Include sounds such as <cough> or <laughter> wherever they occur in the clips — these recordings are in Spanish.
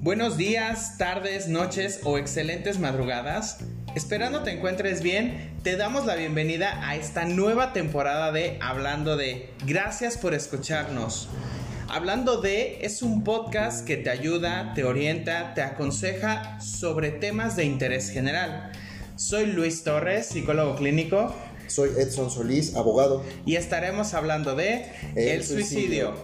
Buenos días, tardes, noches o excelentes madrugadas. Esperando te encuentres bien, te damos la bienvenida a esta nueva temporada de Hablando de. Gracias por escucharnos. Hablando de es un podcast que te ayuda, te orienta, te aconseja sobre temas de interés general. Soy Luis Torres, psicólogo clínico. Soy Edson Solís, abogado. Y estaremos hablando de el, suicidio.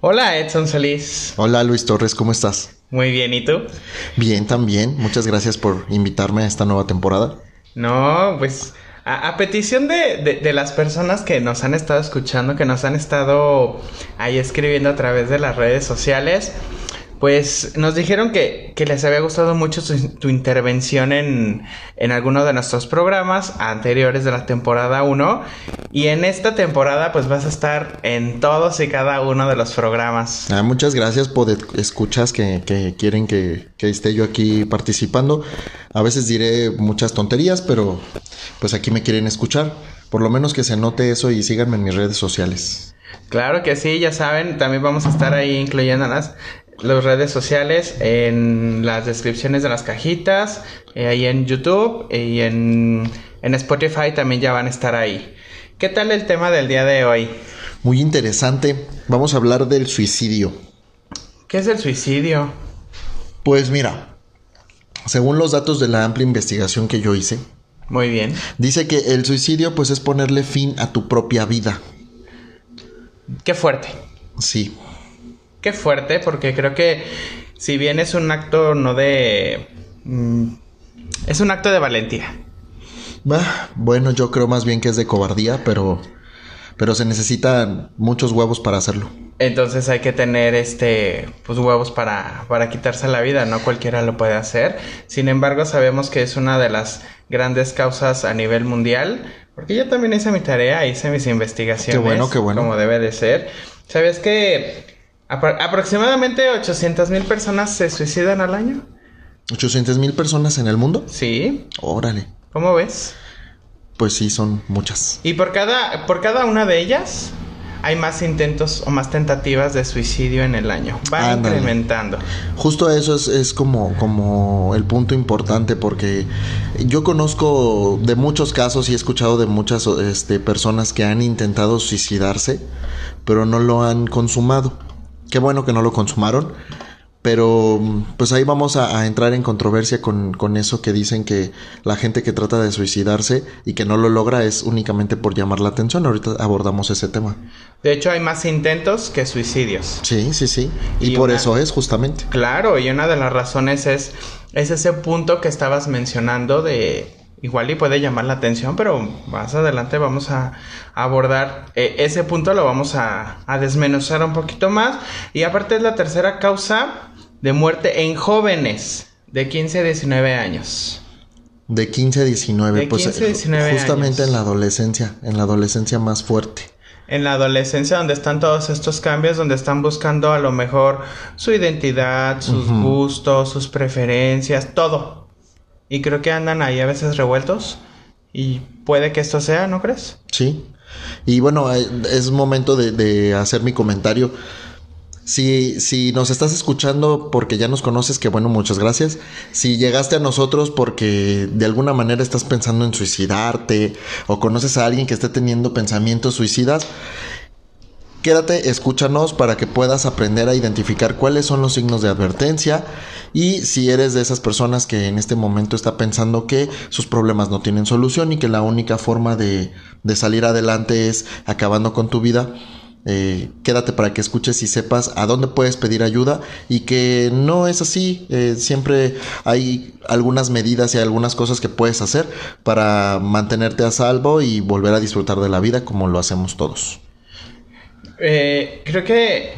Hola Edson Solís. Hola Luis Torres, ¿cómo estás? Muy bien, ¿y tú? Bien, también. Muchas gracias por invitarme a esta nueva temporada. No, pues a, petición de, de, las personas que nos han estado escuchando, que nos han estado ahí escribiendo a través de las redes sociales, pues nos dijeron que, que les había gustado mucho tu intervención en, en alguno de nuestros programas anteriores de la temporada 1. Y en esta temporada pues vas a estar en todos y cada uno de los programas. Ah, muchas gracias por escuchas que, que quieren que, que esté yo aquí participando. A veces diré muchas tonterías, pero pues aquí me quieren escuchar. Por lo menos que se note eso y síganme en mis redes sociales. Claro que sí, ya saben, también vamos a estar ahí incluyéndolas las redes sociales en las descripciones de las cajitas, eh, ahí en YouTube y en, en Spotify también ya van a estar ahí. ¿Qué tal el tema del día de hoy? Muy interesante. Vamos a hablar del suicidio. ¿Qué es el suicidio? Pues mira, según los datos de la amplia investigación que yo hice, muy bien. Dice que el suicidio pues es ponerle fin a tu propia vida. Qué fuerte. Sí. Qué fuerte, porque creo que si bien es un acto no de... Mm, es un acto de valentía. bueno, yo creo más bien que es de cobardía, pero... Pero se necesitan muchos huevos para hacerlo. Entonces hay que tener este pues huevos para, para quitarse la vida, no cualquiera lo puede hacer. Sin embargo, sabemos que es una de las grandes causas a nivel mundial, porque yo también hice mi tarea, hice mis investigaciones. Qué bueno, qué bueno. Como debe de ser. ¿Sabes que aproximadamente 800 mil personas se suicidan al año. ¿800 mil personas en el mundo? Sí. Órale. ¿Cómo ves? Pues sí, son muchas. Y por cada, por cada una de ellas hay más intentos o más tentativas de suicidio en el año. Va incrementando. Justo eso es, es, como, como el punto importante porque yo conozco de muchos casos y he escuchado de muchas este, personas que han intentado suicidarse, pero no lo han consumado. Qué bueno que no lo consumaron. Pero pues ahí vamos a, entrar en controversia con, con, eso que dicen que la gente que trata de suicidarse y que no lo logra es únicamente por llamar la atención. Ahorita abordamos ese tema. De hecho hay más intentos que suicidios. Sí, sí, sí. Y, por eso es justamente. Claro, y una de las razones es, es ese punto que estabas mencionando de igual y puede llamar la atención, pero más adelante vamos a, abordar eh, ese punto, lo vamos a, a, desmenuzar un poquito más. Y aparte es la tercera causa de muerte en jóvenes de 15 a 19 años. De 15 a 19, pues justamente en la adolescencia, en la adolescencia más fuerte. En la adolescencia donde están todos estos cambios, donde están buscando a lo mejor su identidad, sus gustos, sus preferencias, todo y creo que andan ahí a veces revueltos. Y puede que esto sea, ¿no crees? Sí. Y bueno, eh, es momento de, hacer mi comentario. Si, si, nos estás escuchando porque ya nos conoces, que bueno, muchas gracias. Si llegaste a nosotros porque de alguna manera estás pensando en suicidarte o conoces a alguien que esté teniendo pensamientos suicidas, Quédate, escúchanos para que puedas aprender a identificar cuáles son los signos de advertencia y si eres de esas personas que en este momento está pensando que sus problemas no tienen solución y que la única forma de, salir adelante es acabando con tu vida, eh, quédate para que escuches y sepas a dónde puedes pedir ayuda y que no es así. Eh, siempre hay algunas medidas y algunas cosas que puedes hacer para mantenerte a salvo y volver a disfrutar de la vida como lo hacemos todos. Eh, creo que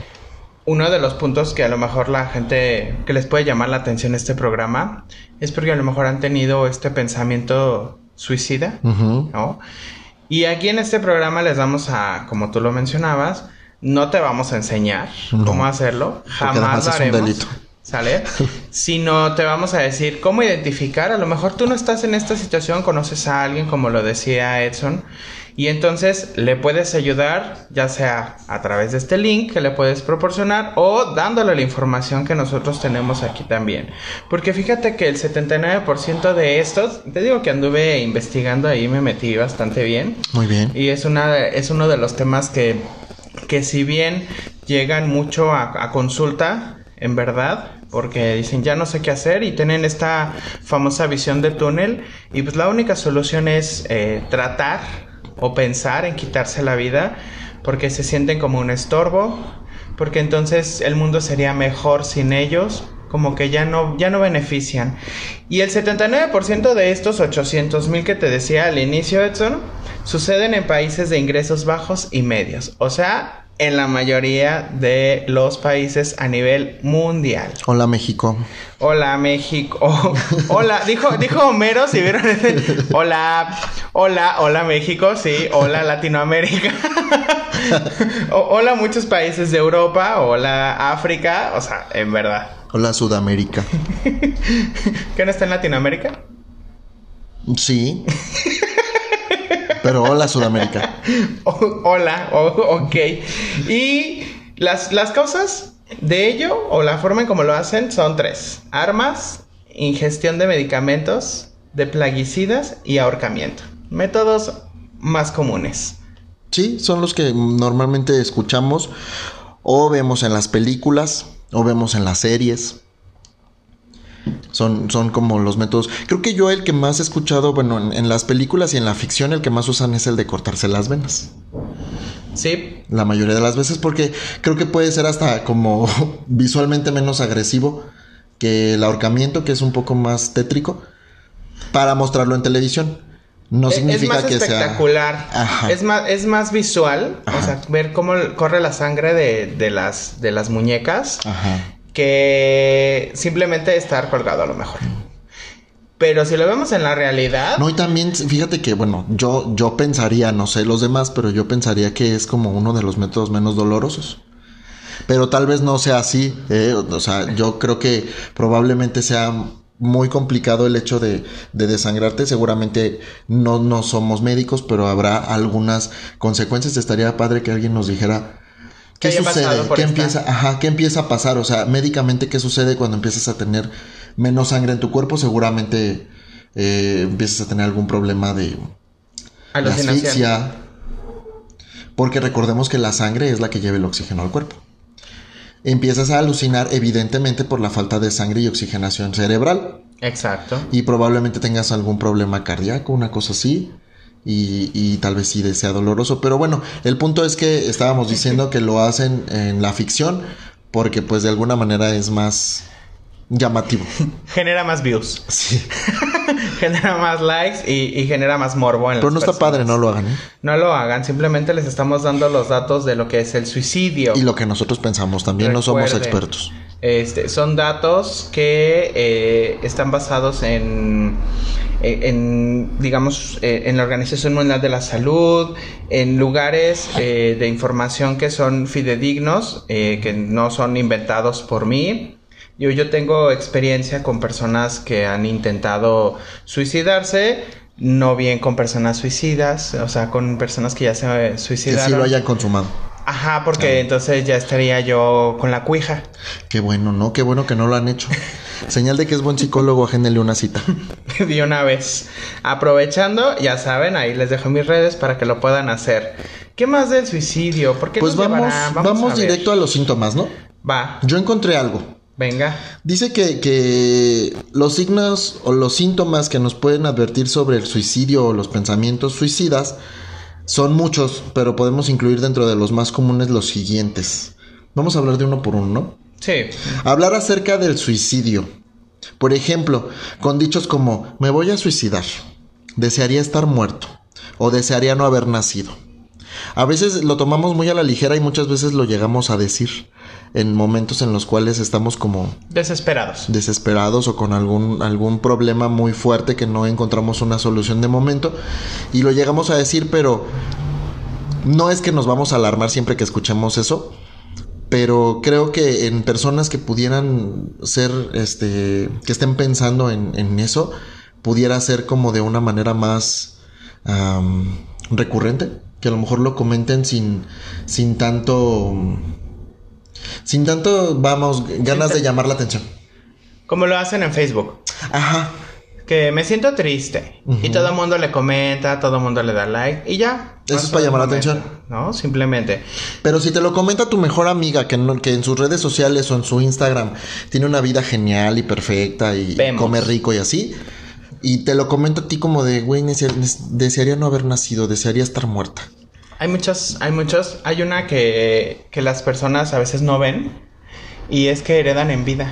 uno de los puntos que a lo mejor la gente que les puede llamar la atención este programa es porque a lo mejor han tenido este pensamiento suicida, ¿no? Y aquí en este programa les vamos a, como tú lo mencionabas, no te vamos a enseñar cómo hacerlo, jamás lo haremos. ¿sale? <laughs> Sino te vamos a decir cómo identificar, a lo mejor tú no estás en esta situación, conoces a alguien, como lo decía Edson, y entonces le puedes ayudar, ya sea a través de este link que le puedes proporcionar o dándole la información que nosotros tenemos aquí también. Porque fíjate que el 79% de estos, te digo que anduve investigando ahí, me metí bastante bien. Muy bien. Y es, una, es uno de los temas que, que si bien llegan mucho a, a consulta, en verdad, porque dicen ya no sé qué hacer y tienen esta famosa visión de túnel y pues la única solución es eh, tratar o pensar en quitarse la vida porque se sienten como un estorbo, porque entonces el mundo sería mejor sin ellos, como que ya no, ya no benefician. Y el 79% de estos 800 mil que te decía al inicio, Edson, suceden en países de ingresos bajos y medios. O sea, en la mayoría de los países a nivel mundial. Hola México. Hola México. Oh, <laughs> hola, dijo, dijo Homero, si vieron ese. Hola, hola, hola México, sí, hola Latinoamérica. <laughs> o, hola muchos países de Europa, hola África, o sea, en verdad. Hola Sudamérica. <laughs> ¿Qué no está en Latinoamérica? Sí. Pero hola Sudamérica. <laughs> O- hola, o- ok. Y las, las causas de ello, o la forma en cómo lo hacen, son tres. Armas, ingestión de medicamentos, de plaguicidas y ahorcamiento. Métodos más comunes. Sí, son los que normalmente escuchamos o vemos en las películas o vemos en las series. Son, son como los métodos. Creo que yo el que más he escuchado, bueno, en, en las películas y en la ficción, el que más usan es el de cortarse las venas. Sí, La mayoría de las veces, porque creo que puede ser hasta como <laughs> visualmente menos agresivo que el ahorcamiento, que es un poco más tétrico, para mostrarlo en televisión. No significa es más que espectacular. Ajá. Es más, es más visual. O sea, ver cómo corre la sangre de, de las, de las muñecas. sea. Ajá. Que simplemente estar colgado a lo mejor. Pero si lo vemos en la realidad, No, y también, fíjate que, bueno, yo, yo pensaría, no sé los demás, pero yo pensaría que es como uno de los métodos menos dolorosos. Pero tal vez no sea así, ¿eh? o sea, yo creo que probablemente sea muy complicado el hecho de, de desangrarte. Seguramente no, no somos médicos, pero habrá algunas consecuencias. Estaría padre que alguien nos dijera qué haya sucede, por qué esta. empieza, ajá, qué empieza a pasar, o sea, médicamente qué sucede cuando empiezas a tener menos sangre en tu cuerpo. Seguramente eh, empiezas a tener algún problema de, de asfixia. Porque recordemos que la sangre es la que lleva el oxígeno al cuerpo. Empiezas a alucinar evidentemente por la falta de sangre y oxigenación cerebral. Exacto. Y probablemente tengas algún problema cardíaco, una cosa así. Y, y tal vez sí sea doloroso. Pero bueno, el punto es que estábamos diciendo que lo hacen en la ficción porque pues de alguna manera es más llamativo. <laughs> Genera más views, Sí. <laughs> genera más likes y, y genera más morbo en Pero las no está padre, no lo hagan. ¿eh? No lo hagan, simplemente les estamos dando los datos de lo que es el suicidio. Y lo que nosotros pensamos, también no somos expertos. Este, son datos que eh, están basados en, en, en, digamos, eh, en la Organización Mundial de la Salud, en lugares eh, de información que son fidedignos, eh, que no son inventados por mí. Yo, yo tengo experiencia con personas que han intentado suicidarse, no bien con personas suicidas, o sea, con personas que ya se Que suicidaron. sí lo hayan consumado. Ajá, porque Claro. entonces ya estaría yo con la cuija. Qué bueno, ¿no? Qué bueno que no lo han hecho. Señal de que es buen psicólogo, agéndele una cita. <laughs> de una vez. Aprovechando, ya saben, ahí les dejo mis redes para que lo puedan hacer. ¿Qué más del suicidio? ¿Por qué Pues nos vamos, vamos, a ver. directo a los síntomas, ¿no? Va, Yo encontré algo. venga. Dice que, que los signos o los síntomas que nos pueden advertir sobre el suicidio o los pensamientos suicidas son muchos, pero podemos incluir dentro de los más comunes los siguientes. Vamos a hablar de uno por uno, ¿no? Sí. Hablar acerca del suicidio. Por ejemplo, con dichos como me voy a suicidar, desearía estar muerto o desearía no haber nacido. A veces lo tomamos muy a la ligera y muchas veces lo llegamos a decir en momentos en los cuales estamos como Desesperados. desesperados o con algún, algún problema muy fuerte que no encontramos una solución de momento y lo llegamos a decir, pero no es que nos vamos a alarmar siempre que escuchemos eso, pero creo que en personas que pudieran ser, este, que estén pensando en, en eso, pudiera ser como de una manera más recurrente, que a lo mejor lo comenten sin, sin tanto, sin tanto, vamos, ganas de llamar la atención. Como lo hacen en Facebook. Ajá. Que me siento triste. Y todo el mundo le comenta, todo el mundo le da like. Y ya. Eso es para llamar la atención. No, simplemente. Pero si te lo comenta tu mejor amiga, que, no- que en sus redes sociales o en su Instagram tiene una vida genial y perfecta y Vemos. come rico y así, y te lo comenta a ti como de, güey, desea- desearía no haber nacido, desearía estar muerta. Hay muchos, hay muchos. Hay una que, que las personas a veces no ven. Y es que heredan en vida.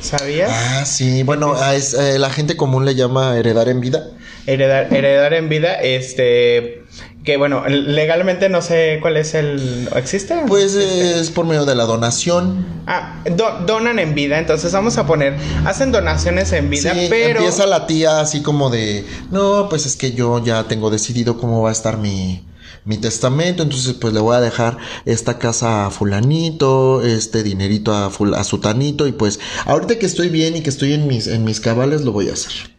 ¿Sabías? Ah, sí, bueno, es- eh, la gente común le llama heredar en vida. Heredar, heredar en vida, este. Que bueno, legalmente no sé cuál es el. ¿Existe? Pues eh, es por medio de la donación. Ah, do- donan en vida, entonces vamos a poner. Hacen donaciones en vida, Sí, pero. empieza la tía así como de, no, pues es que yo ya tengo decidido cómo va a estar mi, mi testamento, entonces pues le voy a dejar esta casa a fulanito, este dinerito a, ful- a sutanito y pues ahorita que estoy bien y que estoy en mis, en mis cabales lo voy a hacer.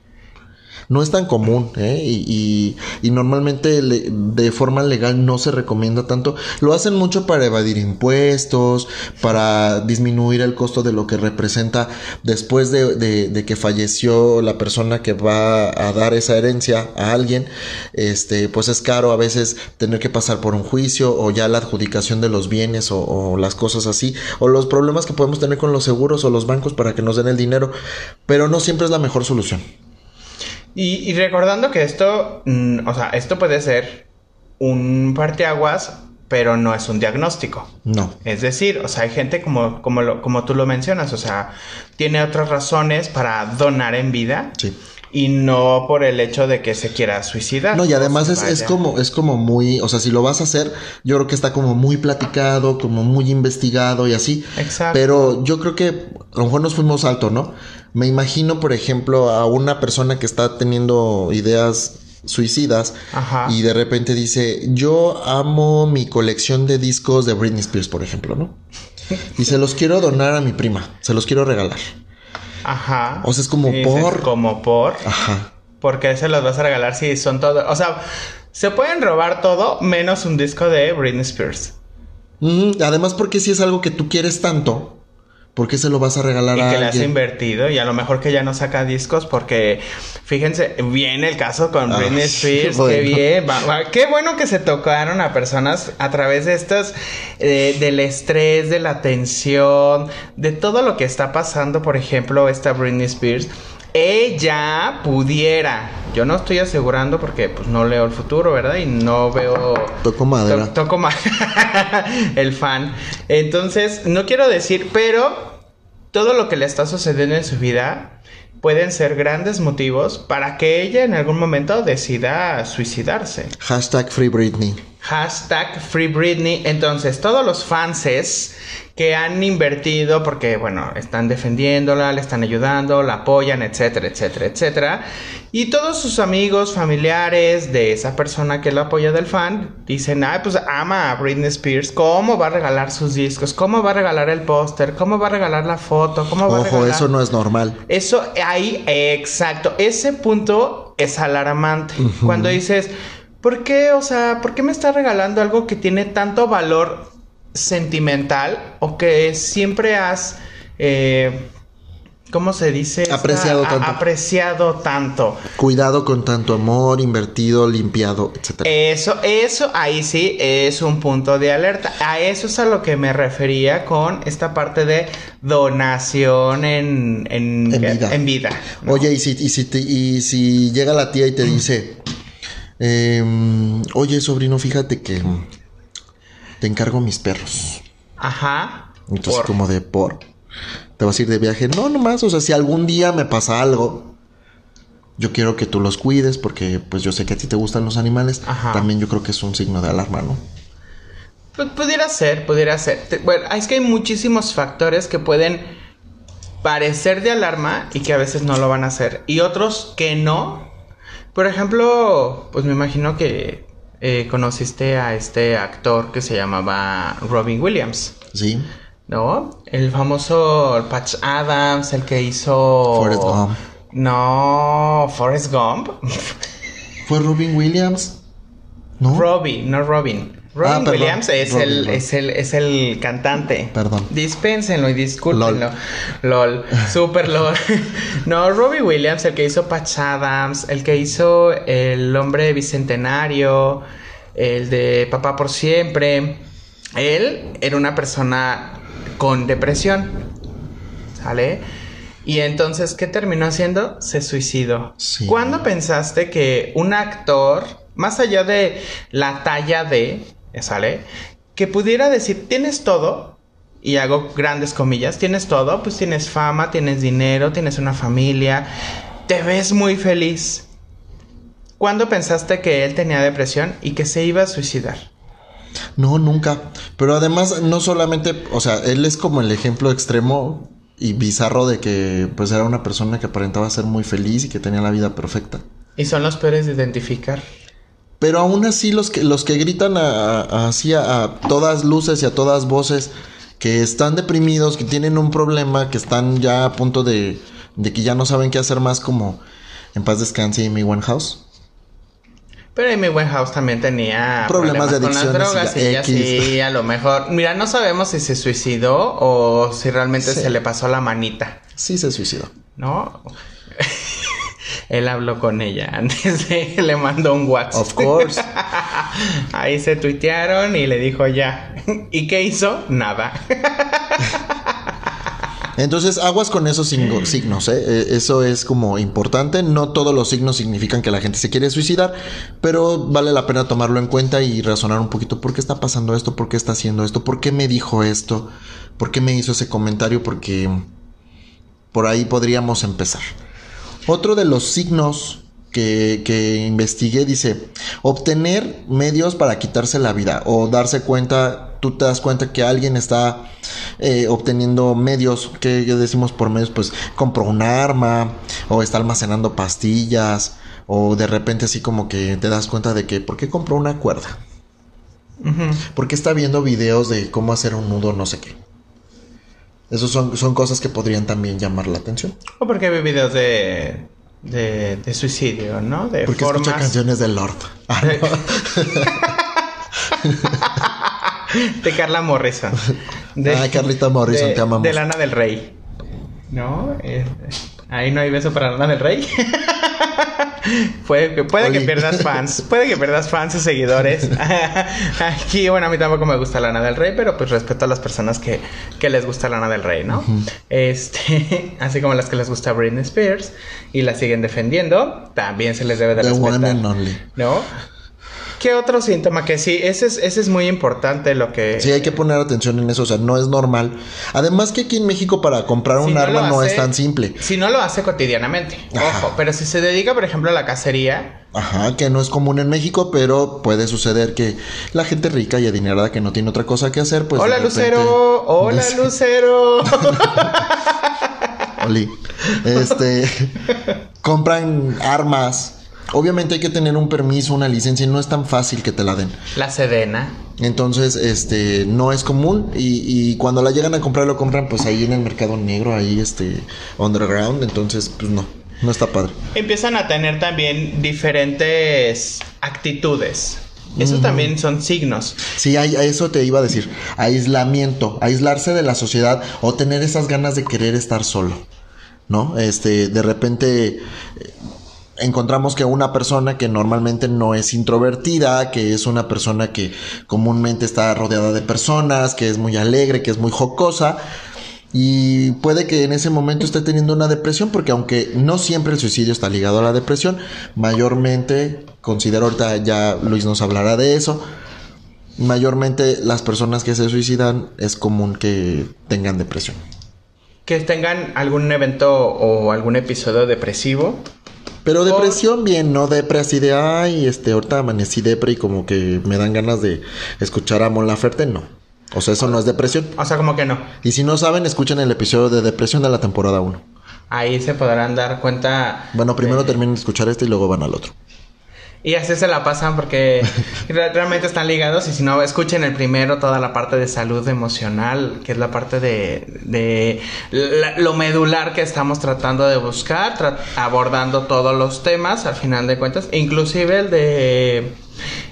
No es tan común, ¿eh? Y, y- y normalmente de forma legal no se recomienda tanto. Lo hacen mucho para evadir impuestos, para disminuir el costo de lo que representa después de, que falleció la persona que va a dar esa herencia a alguien. Este, pues es caro a veces tener que pasar por un juicio o ya la adjudicación de los bienes o las cosas así. O los problemas que podemos tener con los seguros o los bancos para que nos den el dinero. Pero no siempre es la mejor solución. Y, y recordando que esto, mm, o sea, esto puede ser un parteaguas, pero no es un diagnóstico. No. Es decir, o sea, hay gente como, como, lo- como tú lo mencionas, o sea, tiene otras razones para donar en vida Sí. Y no por el hecho de que se quiera suicidar. No, y además es, es como, es como muy, o sea, si lo vas a hacer, yo creo que está como muy platicado, como muy investigado y así. Exacto. Pero yo creo que a lo mejor nos fuimos alto, ¿no? Me imagino, por ejemplo, a una persona que está teniendo ideas suicidas Ajá. y de repente dice, yo amo mi colección de discos de Britney Spears, por ejemplo, ¿no? <laughs> Y se los quiero donar a mi prima, se los quiero regalar. Ajá. O sea, es como por- como por. Ajá. Porque se los vas a regalar si son todo. O sea, se pueden robar todo menos un disco de Britney Spears. Ujú, Además, porque si es algo que tú quieres tanto, ¿por qué se lo vas a regalar Y a que le has invertido y a lo mejor que ya no saca discos porque fíjense, viene el caso con Ah, Britney Spears, bueno. qué bien, va- va- qué bueno que se tocaron a personas a través de estas, eh, del estrés, de la tensión, de todo lo que está pasando, por ejemplo, esta Britney Spears. Ella pudiera, yo no estoy asegurando porque pues no leo el futuro, ¿verdad? Y no veo Toco madera. To- toco más <laughs> el fan. Entonces, no quiero decir, pero todo lo que le está sucediendo en su vida pueden ser grandes motivos para que ella en algún momento decida suicidarse. Hashtag Free Britney. Hashtag Free Britney. Entonces, todos los fanses que han invertido porque, bueno, están defendiéndola, le están ayudando, la apoyan, etcétera, etcétera, etcétera. Y todos sus amigos, familiares de esa persona que la apoya del fan, dicen, ay, pues ama a Britney Spears, ¿cómo va a regalar sus discos? ¿Cómo va a regalar el póster? ¿Cómo va a regalar la foto? ¿Cómo va a Ojo, regalar? eso no es normal. Eso ahí, exacto, ese punto es alarmante. Cuando dices, ¿por qué, o sea, por qué me está regalando algo que tiene tanto valor sentimental o que siempre has, eh, ¿cómo se dice? Esta- Apreciado a- tanto. apreciado tanto. Cuidado con tanto amor, invertido, limpiado, etcétera. Eso, eso ahí sí es un punto de alerta. A eso es a lo que me refería con esta parte de donación en, en, En vida. en vida, ¿no? Oye, y si, y, si te- y si llega la tía y te dice, em, oye, sobrino, fíjate que te encargo mis perros. Ajá. Entonces, Por- como de por. Te vas a ir de viaje. No, nomás, o sea, si algún día me pasa algo, yo quiero que tú los cuides porque pues yo sé que a ti te gustan los animales. Ajá. También yo creo que es un signo de alarma, ¿no? Pu- Pudiera ser, pudiera ser. Bueno, es que hay muchísimos factores que pueden parecer de alarma y que a veces no lo van a hacer. Y otros que no. Por ejemplo, pues me imagino que eh, conociste a este actor que se llamaba Robin Williams. Sí. ¿No? El famoso Patch Adams, el que hizo... Forrest Gump. No, Forrest Gump. ¿Fue Robin Williams? ¿No? Robin, no Robin. Robin Ah, perdón. Williams es, Robin, el, Robin. es, el, es el cantante. Perdón. Dispénsenlo y discúlpenlo. LOL. <laughs> Super LOL. <laughs> no, Robbie Williams, el que hizo Patch Adams, el que hizo El Hombre Bicentenario, el de Papá por Siempre. Él era una persona con depresión. ¿Sale? Y entonces, ¿qué terminó haciendo? Se suicidó. Sí. ¿Cuándo pensaste que un actor, más allá de la talla de, ¿sale? Que pudiera decir, tienes todo, y hago grandes comillas, tienes todo, pues tienes fama, tienes dinero, tienes una familia, te ves muy feliz. ¿Cuándo pensaste que él tenía depresión y que se iba a suicidar? No, nunca. Pero además, no solamente, o sea, él es como el ejemplo extremo y bizarro de que pues era una persona que aparentaba ser muy feliz y que tenía la vida perfecta. Y son los peores de identificar. Pero aún así los que los que gritan a- a- así a, a todas luces y a todas voces que están deprimidos, que tienen un problema, que están ya a punto de, de que ya no saben qué hacer más como en paz descanse y mi one house. Pero Amy Winehouse también tenía Problemas de con las adicciones y drogas y, ya sí, a lo mejor. Mira, no sabemos si se suicidó o si realmente Sí. se le pasó la manita, Sí se suicidó. ¿no? <laughs> Él habló con ella <laughs> antes de le mandó un WhatsApp. Of course. <laughs> Ahí se tuitearon y le dijo ya. ¿Y qué hizo? Nada. <laughs> Entonces, aguas con esos signo- signos, ¿eh? Eh, Eso es como importante. No todos los signos significan que la gente se quiere suicidar, pero vale la pena tomarlo en cuenta y razonar un poquito por qué está pasando esto, por qué está haciendo esto, por qué me dijo esto, por qué me hizo ese comentario, porque por ahí podríamos empezar. Otro de los signos que, que investigué dice, obtener medios para quitarse la vida o darse cuenta, tú te das cuenta que alguien está eh, obteniendo medios, que decimos por medios, pues compró un arma o está almacenando pastillas o de repente así como que te das cuenta de que, ¿por qué compró una cuerda? Ujú. ¿Por qué está viendo videos de cómo hacer un nudo no sé qué? Esos son, son cosas que podrían también llamar la atención. O porque ve videos de, de, de suicidio, ¿no? De Porque formas... escucha canciones de Lord. Ah, no. <laughs> de Carla Morrison. De, Ah, Carlita Morrison, de- te amamos. De Lana del Rey. ¿No? Eh, ahí no hay beso para Lana del Rey. <laughs> puede que, puede que pierdas fans. Puede que pierdas fans y seguidores. <laughs> Aquí, bueno, a mí tampoco me gusta Lana del Rey, pero pues respeto a las personas que, que les gusta Lana del Rey, ¿no? Este, <laughs> así como las que les gusta Britney Spears y la siguen defendiendo, también se les debe de The respetar. one and only. ¿No? ¿Qué otro síntoma? Que sí, ese es, ese es muy importante lo que... Sí, hay que poner atención en eso, o sea, no es normal. Además que aquí en México para comprar un arma no hace- es tan simple. Si no lo hace cotidianamente, Ajá. ojo, pero si se dedica, por ejemplo, a la cacería, Ajá, que no es común en México, pero puede suceder que la gente rica y adinerada que no tiene otra cosa que hacer, pues... hola repente- Lucero, hola Lucero. <laughs> Oli. Este. <laughs> compran armas. Obviamente hay que tener un permiso, una licencia, y no es tan fácil que te la den. la Sedena. Entonces, este, no es común. Y, y cuando la llegan a comprar, lo compran pues ahí en el mercado negro, ahí este, underground. Entonces, pues no, no está padre. Empiezan a tener también diferentes actitudes. Esos también son signos. Sí, hay, a eso te iba a decir. Aislamiento, aislarse de la sociedad o tener esas ganas de querer estar solo. ¿No? Este, de repente eh, encontramos que una persona que normalmente no es introvertida, que es una persona que comúnmente está rodeada de personas, que es muy alegre, que es muy jocosa, y puede que en ese momento esté teniendo una depresión, porque aunque no siempre el suicidio está ligado a la depresión, mayormente, considero ahorita ya Luis nos hablará de eso, mayormente las personas que se suicidan es común que tengan depresión. Que tengan algún evento o algún episodio depresivo. Pero depresión bien, no depre así de, ay, este, ahorita amanecí depre y como que me dan ganas de escuchar a Mon Laferte, no. O sea, eso no es depresión. O sea, como que no. Y si no saben, escuchen el episodio de depresión de la temporada 1. Ahí se podrán dar cuenta. Bueno, primero terminen de escuchar este y luego van al otro. Y así se la pasan porque <laughs> realmente están ligados y si no, escuchen el primero toda la parte de salud emocional, que es la parte de, lo medular que estamos tratando de buscar, abordando todos los temas al final de cuentas, inclusive el de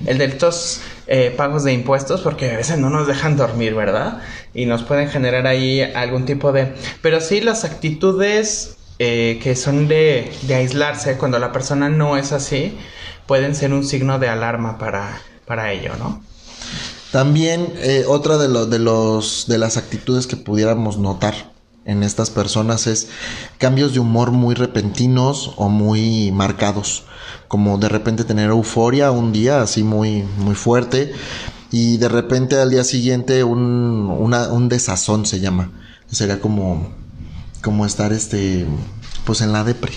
el de estos eh, pagos de impuestos, porque a veces no nos dejan dormir, ¿verdad? Y nos pueden generar ahí algún tipo de... Pero sí las actitudes eh, que son de, de aislarse cuando la persona no es así, pueden ser un signo de alarma para, para ello, ¿no? También eh, otra de, de, los, de las actitudes que pudiéramos notar en estas personas es cambios de humor muy repentinos o muy marcados, como de repente tener euforia un día así muy, muy fuerte y de repente al día siguiente un, un desazón se llama, sería como, como estar este, pues en la depre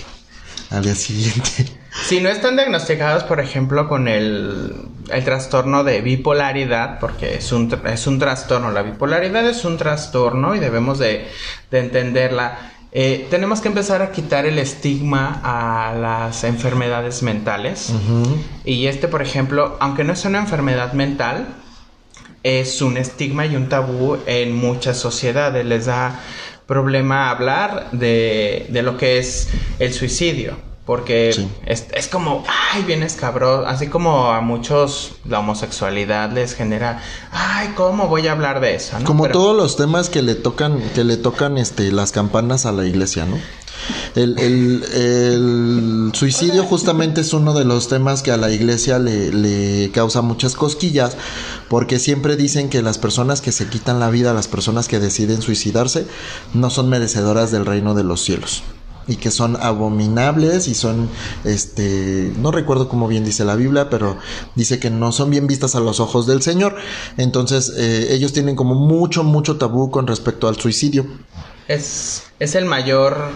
al día siguiente. <laughs> Si no están diagnosticados, por ejemplo, con el, el trastorno de bipolaridad, porque es un, es un trastorno, la bipolaridad es un trastorno y debemos de, de entenderla. Eh, tenemos que empezar a quitar el estigma a las enfermedades mentales. Y este, por ejemplo, aunque no es una enfermedad mental, es un estigma y un tabú en muchas sociedades. Les da problema hablar de, de lo que es el suicidio porque es, es, como, ay, bien escabroso, así como a muchos la homosexualidad les genera, ay, ¿cómo voy a hablar de eso? Como todos los temas que le tocan, que le tocan este, las campanas a la iglesia, ¿no? El, el, el suicidio justamente es uno de los temas que a la iglesia le, le causa muchas cosquillas, porque siempre dicen que las personas que se quitan la vida, las personas que deciden suicidarse, no son merecedoras del reino de los cielos y que son abominables y son, este, no recuerdo cómo bien dice la Biblia, pero dice que no son bien vistas a los ojos del Señor. Entonces, eh, ellos tienen como mucho, mucho tabú con respecto al suicidio. Es, es el mayor,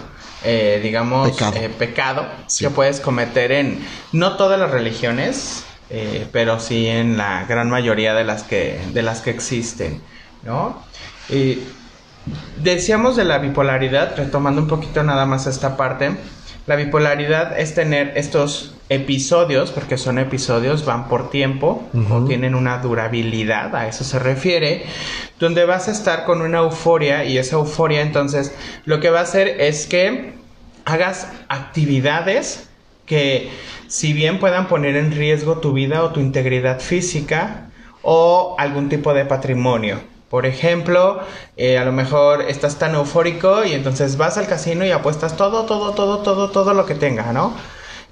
eh, digamos, pecado, eh, que puedes cometer en, no todas las religiones, pero sí en la gran mayoría de las que, de las que existen, ¿no? Y Decíamos de la bipolaridad, retomando un poquito nada más esta parte. La bipolaridad es tener estos episodios, porque son episodios, van por tiempo o tienen una durabilidad, a eso se refiere, donde vas a estar con una euforia y esa euforia entonces lo que va a hacer es que hagas actividades que si bien puedan poner en riesgo tu vida o tu integridad física o algún tipo de patrimonio. Por ejemplo, eh, a lo mejor estás tan eufórico y entonces vas al casino y apuestas todo, todo, todo, todo, todo lo que tenga, ¿no?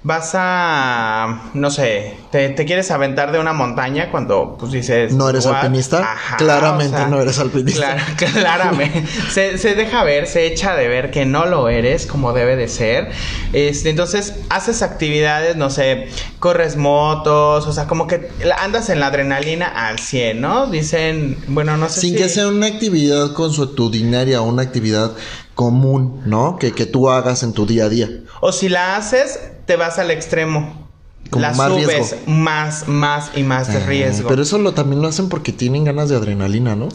Vas a, no sé, te, quieres aventar de una montaña cuando pues dices... ¿No eres alpinista? claramente no eres alpinista. <laughs> claramente. se, se, deja ver, se echa de ver que no lo eres como debe de ser. Este, entonces haces actividades, no sé, corres motos, o sea, como que andas en la adrenalina al 100, ¿no? Dicen, bueno, no sé Sin que sea una actividad consuetudinaria una actividad común, ¿no? Que, que tú hagas en tu día a día. O si la haces, te vas al extremo. la subes más, más y más de eh, riesgo. Pero eso lo, también lo hacen porque tienen ganas de adrenalina, ¿no?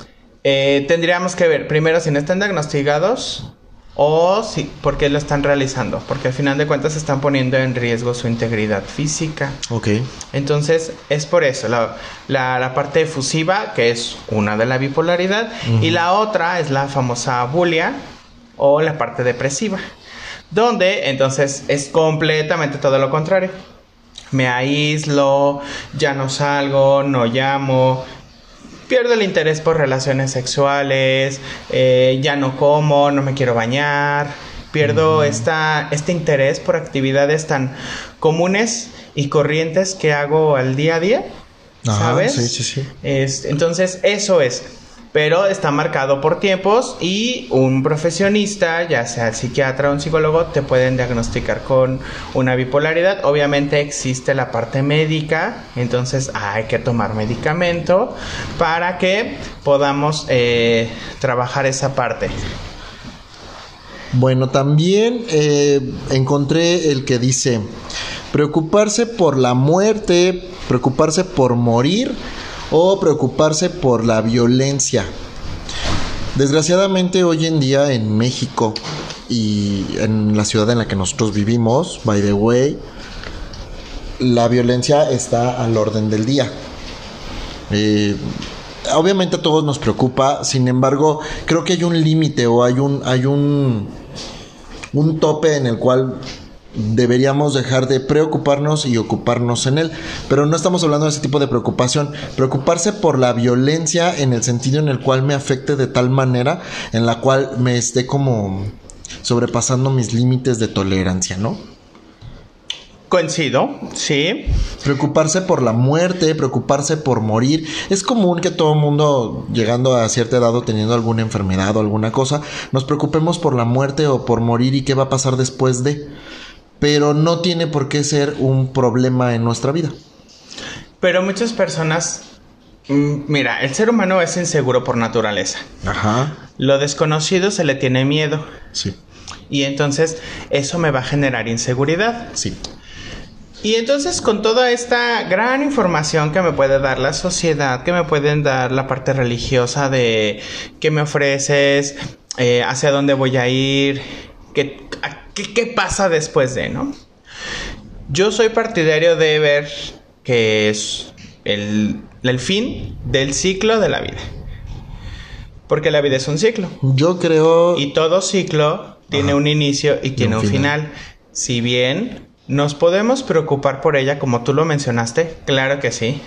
Eh, tendríamos que ver primero si no están diagnosticados o si, por qué lo están realizando. Porque al final de cuentas están poniendo en riesgo su integridad física. Ok. Entonces es por eso. La, la, parte efusiva, que es una de la bipolaridad, y la otra es la famosa bulia o la parte depresiva. Donde entonces es completamente todo lo contrario. Me aíslo, ya no salgo, no llamo, pierdo el interés por relaciones sexuales, eh, ya no como, no me quiero bañar, pierdo esta, este interés por actividades tan comunes y corrientes que hago al día a día. ¿Sabes? Sí, sí, sí. entonces, eso es pero está marcado por tiempos y un profesionista, ya sea el psiquiatra o un psicólogo, te pueden diagnosticar con una bipolaridad. Obviamente existe la parte médica, entonces hay que tomar medicamento para que podamos eh, trabajar esa parte. Bueno, también eh, encontré el que dice, preocuparse por la muerte, preocuparse por morir o preocuparse por la violencia. Desgraciadamente hoy en día en México y en la ciudad en la que nosotros vivimos, by the way, la violencia está al orden del día. Eh, obviamente a todos nos preocupa, sin embargo, creo que hay un límite o hay un, hay un, un tope en el cual deberíamos dejar de preocuparnos y ocuparnos en él. Pero no estamos hablando de ese tipo de preocupación. Preocuparse por la violencia en el sentido en el cual me afecte de tal manera en la cual me esté como sobrepasando mis límites de tolerancia, ¿no? Coincido, sí. Preocuparse por la muerte, preocuparse por morir. Es común que todo el mundo, llegando a cierta edad o teniendo alguna enfermedad o alguna cosa, nos preocupemos por la muerte o por morir y qué va a pasar después de pero no tiene por qué ser un problema en nuestra vida. Pero muchas personas, mm, mira, el ser humano es inseguro por naturaleza. Ajá. Lo desconocido se le tiene miedo. Sí. Y entonces eso me va a generar inseguridad. Sí. Y entonces con toda esta gran información que me puede dar la sociedad, que me pueden dar la parte religiosa de qué me ofreces, eh, hacia dónde voy a ir, qué, ¿qué, pasa después de, no? Yo soy partidario de ver que es el, fin del ciclo de la vida. Porque la vida es un ciclo. Yo creo... Y todo ciclo tiene un inicio y tiene un, final. Si bien nos podemos preocupar por ella, como tú lo mencionaste, claro que sí.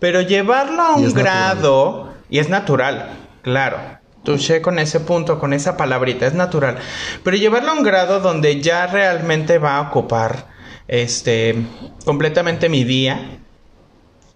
Pero llevarlo a un grado, y es natural, claro. Touché con ese punto, con esa palabrita, es natural. Pero llevarlo a un grado donde ya realmente va a ocupar este completamente mi día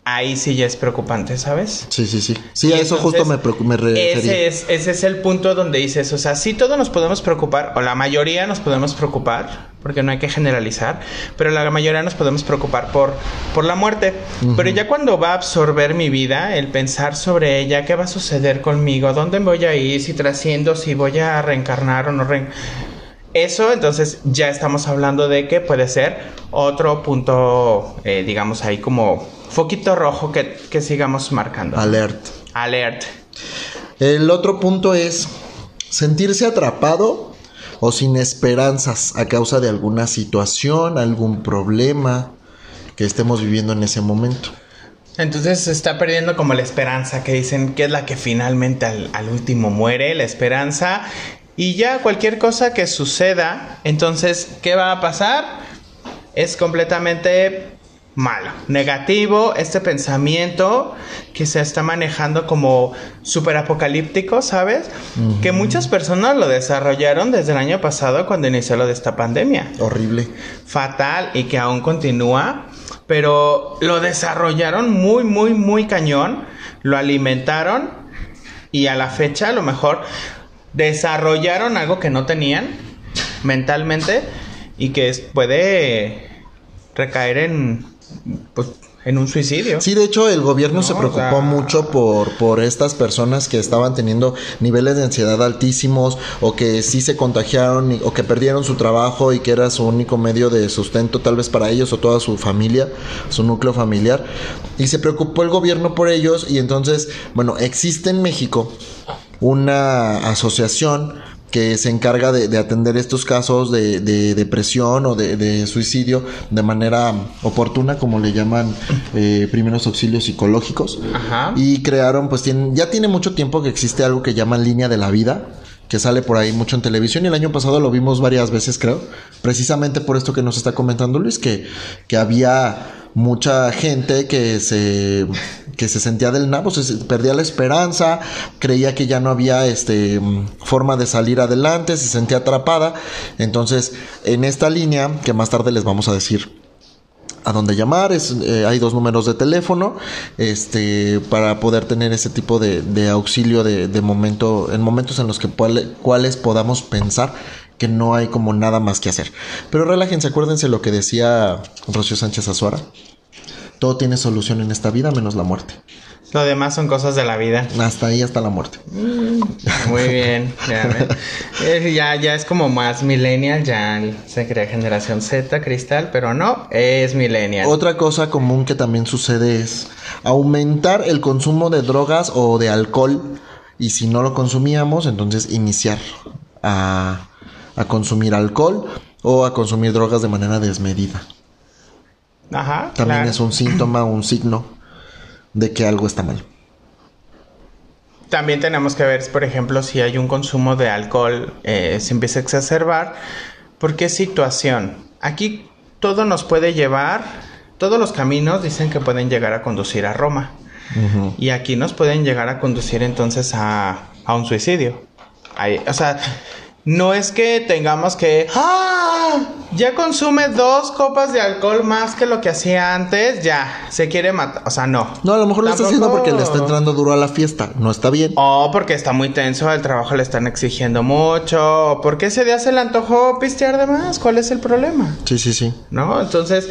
ahí sí ya es preocupante, ¿sabes? Sí, sí, sí. Sí, a eso justo me, me Ese es, ese es el punto donde dices, o sea, sí todos nos podemos preocupar, o la mayoría nos podemos preocupar, porque no hay que generalizar, pero la mayoría nos podemos preocupar por, por la muerte. Pero ya cuando va a absorber mi vida, el pensar sobre ella, qué va a suceder conmigo, dónde voy a ir, si trasciendo, si voy a reencarnar o no reencarnar. Eso, entonces ya estamos hablando de que puede ser otro punto, eh, digamos ahí como foquito rojo que, que sigamos marcando. Alert. Alert. El otro punto es sentirse atrapado o sin esperanzas a causa de alguna situación, algún problema que estemos viviendo en ese momento. Entonces se está perdiendo como la esperanza, que dicen que es la que finalmente al, al, último muere, la esperanza. Y ya cualquier cosa que suceda, entonces, ¿qué va a pasar? Es completamente malo, negativo, este pensamiento que se está manejando como super apocalíptico, ¿sabes? Que muchas personas lo desarrollaron desde el año pasado cuando inició lo de esta pandemia. Horrible. Fatal y que aún continúa, pero lo desarrollaron muy, muy, muy cañón, lo alimentaron y a la fecha a lo mejor desarrollaron algo que no tenían mentalmente y que puede recaer en pues en un suicidio. Sí, de hecho el gobierno se preocupó mucho por, por estas personas que estaban teniendo niveles de ansiedad altísimos o que sí se contagiaron o que perdieron su trabajo y que era su único medio de sustento tal vez para ellos o toda su familia, su núcleo familiar. Y se preocupó el gobierno por ellos y entonces, bueno, existe en México una asociación que se encarga de, atender estos casos de, depresión o de, suicidio de manera oportuna, como le llaman eh, primeros auxilios psicológicos. Y crearon, pues tienen, ya tiene mucho tiempo que existe algo que llaman línea de la vida que sale por ahí mucho en televisión y el año pasado lo vimos varias veces creo, precisamente por esto que nos está comentando Luis, que, que había mucha gente que se que se sentía del nabo, se perdía la esperanza, creía que ya no había este forma de salir adelante, se sentía atrapada. Entonces, en esta línea que más tarde les vamos a decir a dónde llamar, es, eh, hay dos números de teléfono, este, para poder tener ese tipo de, auxilio de, momento, en momentos en los que cuales podamos pensar que no hay como nada más que hacer. Pero relájense, acuérdense lo que decía Rocío Sánchez Azuara. Todo tiene solución en esta vida menos la muerte. Lo demás son cosas de la vida. Hasta ahí, hasta la muerte. Mm, muy bien. Eh, <laughs> ya, ya, es como más millennial, ya se crea generación Z, cristal, pero no, es millennial. Otra cosa común que también sucede es aumentar el consumo de drogas o de alcohol. Y si no lo consumíamos, entonces iniciar a a consumir alcohol o a consumir drogas de manera desmedida. Ajá. también claro. es un síntoma, un signo de que algo está mal. También tenemos que ver, por ejemplo, si hay un consumo de alcohol, eh, se empieza a exacerbar. ¿Por qué situación? Aquí todo nos puede llevar, todos los caminos dicen que pueden llegar a conducir a Roma. Y aquí nos pueden llegar a conducir entonces a, a un suicidio. Ahí, o sea, no es que tengamos que... ¡Ah! Ya consume dos copas de alcohol más que lo que hacía antes, ya, se quiere matar. O sea, no. No, a lo mejor lo está haciendo porque le está entrando duro a la fiesta. No está bien. O porque está muy tenso, el trabajo le están exigiendo mucho, o porque ese día se le antojó pistear de más. ¿Cuál es el problema? Sí, sí, sí. ¿No? Entonces,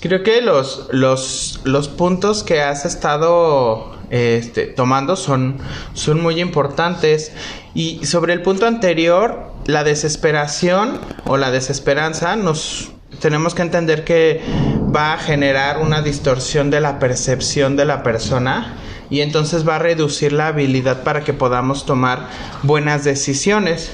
creo que los, los, los puntos que has estado este, tomando son, son muy importantes. Y sobre el punto anterior, la desesperación o la desesperanza, nos tenemos que entender que va a generar una distorsión de la percepción de la persona y entonces va a reducir la habilidad para que podamos tomar buenas decisiones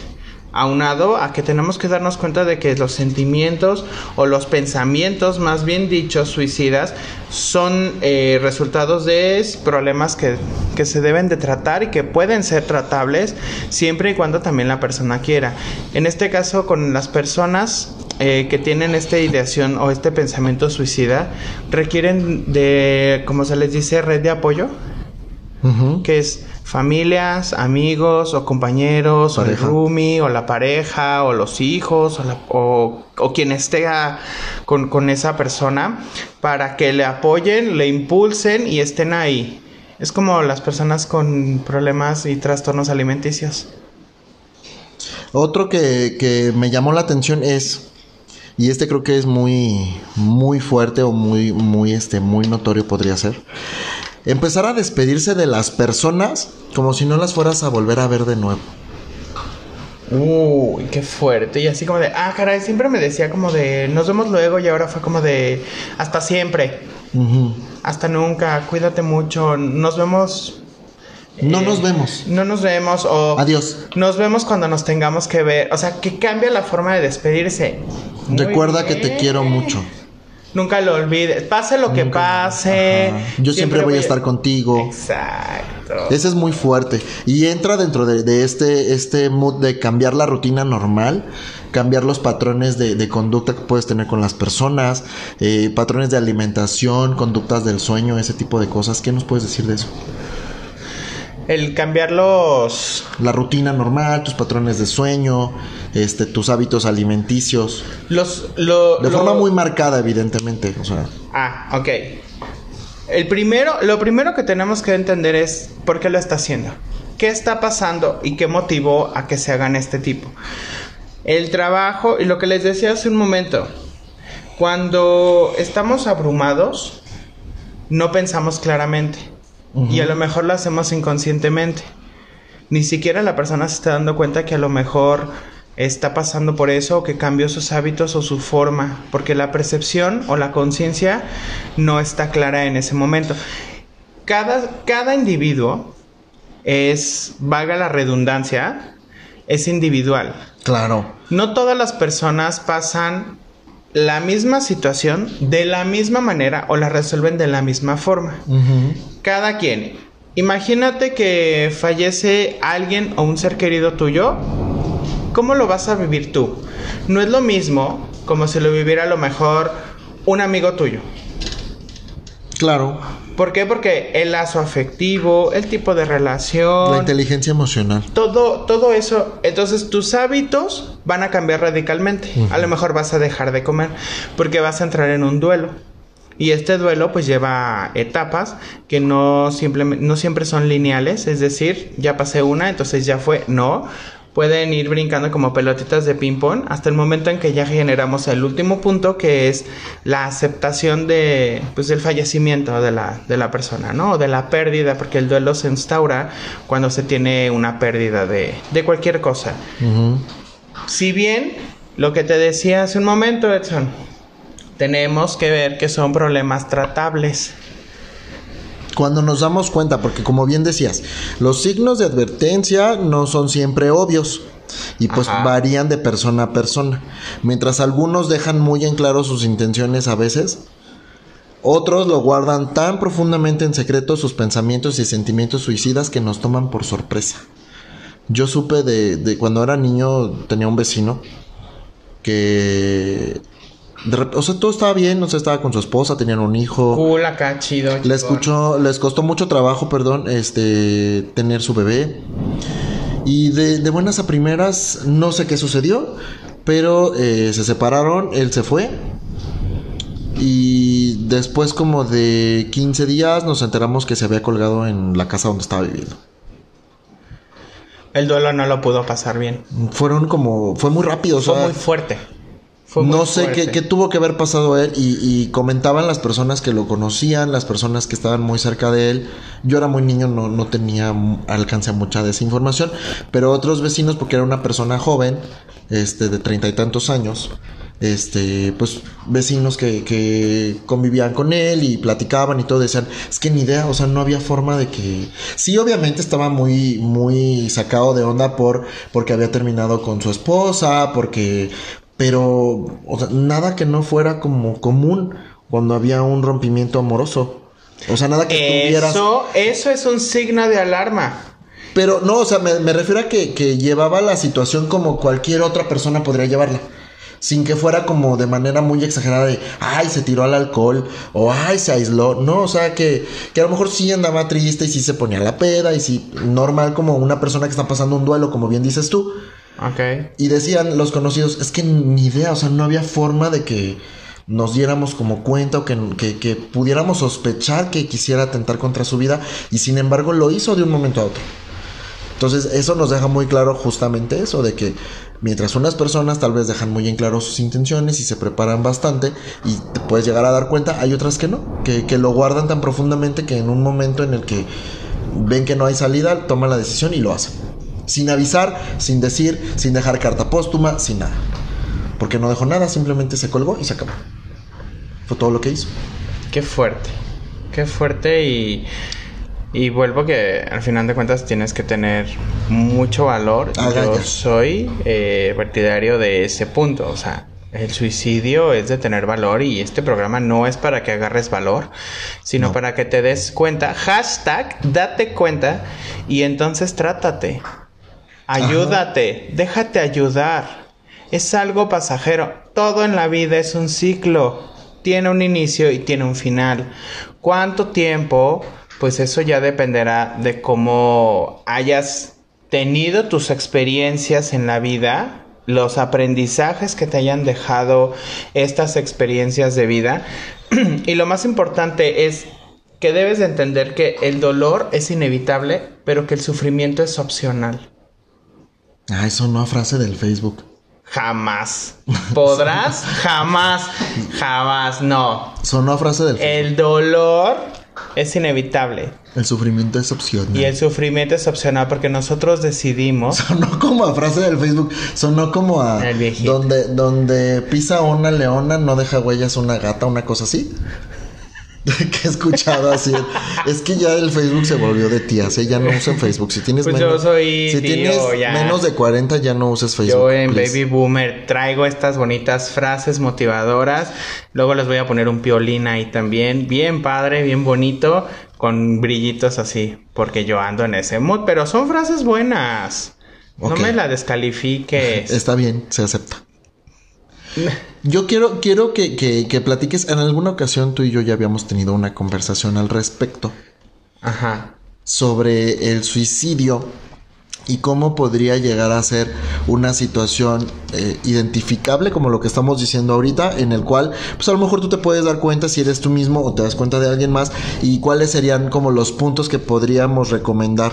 aunado a que tenemos que darnos cuenta de que los sentimientos o los pensamientos, más bien dichos, suicidas, son eh, resultados de problemas que, que se deben de tratar y que pueden ser tratables siempre y cuando también la persona quiera. En este caso, con las personas eh, que tienen esta ideación o este pensamiento suicida, requieren de, como se les dice, red de apoyo que es familias, amigos o compañeros, o el roomie, o la pareja, o los hijos, o, la- o- o quien esté a- con, con esa persona, para que le apoyen, le impulsen y estén ahí. Es como las personas con problemas y trastornos alimenticios. Otro que, que me llamó la atención es, y este creo que es muy, muy fuerte o muy, muy, este, muy notorio podría ser, empezar a despedirse de las personas como si no las fueras a volver a ver de nuevo. Uy, qué fuerte. Y así como de, ah, caray, siempre me decía como de, nos vemos luego y ahora fue como de, hasta siempre, hasta nunca, cuídate mucho, nos vemos No Eh, nos vemos. No nos vemos o Adiós. nos vemos cuando nos tengamos que ver. O sea, que cambia la forma de despedirse. Recuerda que te quiero mucho. Nunca lo olvides. Pase lo que pase. Ajá. Yo siempre, voy a estar contigo. Exacto. Ese es muy fuerte. Y entra dentro de, de este, este mood de cambiar la rutina normal, cambiar los patrones de, de conducta que puedes tener con las personas, eh, patrones de alimentación, conductas del sueño, ese tipo de cosas. ¿Qué nos puedes decir de eso? El cambiar los. La rutina normal, tus patrones de sueño, este, tus hábitos alimenticios. Los. Lo, De lo- forma muy marcada, evidentemente. O sea, Ah, ok. El primero, lo primero que tenemos que entender es por qué lo está haciendo. ¿Qué está pasando y qué motivó a que se hagan este tipo? El trabajo, y lo que les decía hace un momento, cuando estamos abrumados, no pensamos claramente. Y a lo mejor lo hacemos inconscientemente. Ni siquiera la persona se está dando cuenta que a lo mejor está pasando por eso o que cambió sus hábitos o su forma, porque la percepción o la conciencia no está clara en ese momento. Cada, cada individuo es, valga la redundancia, es individual. claro. No todas las personas pasan la misma situación de la misma manera o la resuelven de la misma forma. Cada quien. Imagínate que fallece alguien o un ser querido tuyo. ¿Cómo lo vas a vivir tú? No es lo mismo como si lo viviera a lo mejor un amigo tuyo. Claro. ¿Por qué? Porque el lazo afectivo, el tipo de relación, La inteligencia emocional. todo, todo eso, entonces tus hábitos van a cambiar radicalmente. A lo mejor vas a dejar de comer porque vas a entrar en un duelo. Y este duelo pues lleva etapas que no, simplemente, no siempre son lineales, es decir, ya pasé una, entonces ya fue, no. Pueden ir brincando como pelotitas de ping-pong hasta el momento en que ya generamos el último punto que es la aceptación de, pues, del fallecimiento de la, de la persona, ¿no? O de la pérdida, porque el duelo se instaura cuando se tiene una pérdida de, de cualquier cosa. Si bien lo que te decía hace un momento, Edson, tenemos que ver que son problemas tratables. Cuando nos damos cuenta, porque como bien decías, los signos de advertencia no son siempre obvios y pues Ajá. varían de persona a persona. Mientras algunos dejan muy en claro sus intenciones a veces, Otros lo guardan tan profundamente en secreto sus pensamientos y sentimientos suicidas que nos toman por sorpresa. Yo supe de, de cuando era niño, tenía un vecino que o sea, todo estaba bien, o sea, estaba con su esposa, tenían un hijo. Cool, acá, chido. Le escuchó, les costó mucho trabajo, perdón, este, tener su bebé. Y de, de buenas a primeras, no sé qué sucedió, pero eh, se separaron, él se fue. Y después como de 15 días nos enteramos que se había colgado en la casa donde estaba viviendo. El duelo no lo pudo pasar bien. Fueron como, fue muy rápido. Fue muy fuerte no sé qué, tuvo que haber pasado a él y, comentaban las personas que lo conocían, las personas que estaban muy cerca de él. Yo era muy niño, no, no tenía alcance a mucha desinformación, pero otros vecinos, porque era una persona joven, este, de treinta y tantos años, este, pues vecinos que, que, convivían con él y platicaban y todo, decían, es que ni idea, o sea, no había forma de que... Sí, obviamente estaba muy, muy sacado de onda por, porque había terminado con su esposa, porque pero, o sea, nada que no fuera como común cuando había un rompimiento amoroso. O sea, nada que eso, Eso es un signo de alarma. Pero no, o sea, me, refiero a que, que, llevaba la situación como cualquier otra persona podría llevarla. Sin que fuera como de manera muy exagerada de, ay, se tiró al alcohol, o ay, se aisló. No, o sea, que, que a lo mejor sí andaba triste y sí se ponía la peda y sí, normal como una persona que está pasando un duelo, como bien dices tú. Y decían los conocidos, es que ni idea, o sea, no había forma de que nos diéramos como cuenta o que, que, pudiéramos sospechar que quisiera atentar contra su vida y sin embargo lo hizo de un momento a otro. Entonces eso nos deja muy claro justamente eso, de que mientras unas personas tal vez dejan muy en claro sus intenciones y se preparan bastante y te puedes llegar a dar cuenta, hay otras que no, que, que lo guardan tan profundamente que en un momento en el que ven que no hay salida, toman la decisión y lo hacen. Sin avisar, sin decir, sin dejar carta póstuma, sin nada. Porque no dejó nada, simplemente se colgó y se acabó. Fue todo lo que hizo. Qué fuerte. Qué fuerte y... Y vuelvo que al final de cuentas tienes que tener mucho valor. Yo soy eh, partidario de ese punto. O sea, el suicidio es de tener valor y este programa no es para que agarres valor, sino para que te des cuenta. Hashtag, date cuenta y entonces trátate. Ayúdate, déjate ayudar. Es algo pasajero. Todo en la vida es un ciclo. Tiene un inicio y tiene un final. ¿Cuánto tiempo? Pues eso ya dependerá de cómo hayas tenido tus experiencias en la vida, los aprendizajes que te hayan dejado estas experiencias de vida. <clears throat> y lo más importante es que debes de entender que el dolor es inevitable, pero que el sufrimiento es opcional. Ah, eso no frase del Facebook. Jamás. ¿Podrás? <laughs> jamás. Jamás. No. Sonó frase del Facebook. El dolor es inevitable. El sufrimiento es opcional. Y el sufrimiento es opcional porque nosotros decidimos. <laughs> Sonó como a frase del Facebook. Sonó como a. El donde, donde pisa una leona, no deja huellas una gata, una cosa así. <laughs> que he escuchado así. es que ya el Facebook se volvió de tías, ¿eh? ya no usan Facebook. Si tienes, pues menos, yo soy si tienes menos de 40 ya no uses Facebook. Yo en Baby Boomer traigo estas bonitas frases motivadoras. Luego les voy a poner un piolín ahí también. Bien padre, bien bonito, con brillitos así, porque yo ando en ese mood. Pero son frases buenas. No me la descalifiques. <laughs> Está bien, se acepta. <laughs> Yo quiero, quiero que, que, platiques. En alguna ocasión tú y yo ya habíamos tenido una conversación al respecto. Ajá. Sobre el suicidio y cómo podría llegar a ser una situación eh, identificable como lo que estamos diciendo ahorita, en el cual, pues a lo mejor tú te puedes dar cuenta si eres tú mismo o te das cuenta de alguien más y cuáles serían como los puntos que podríamos recomendar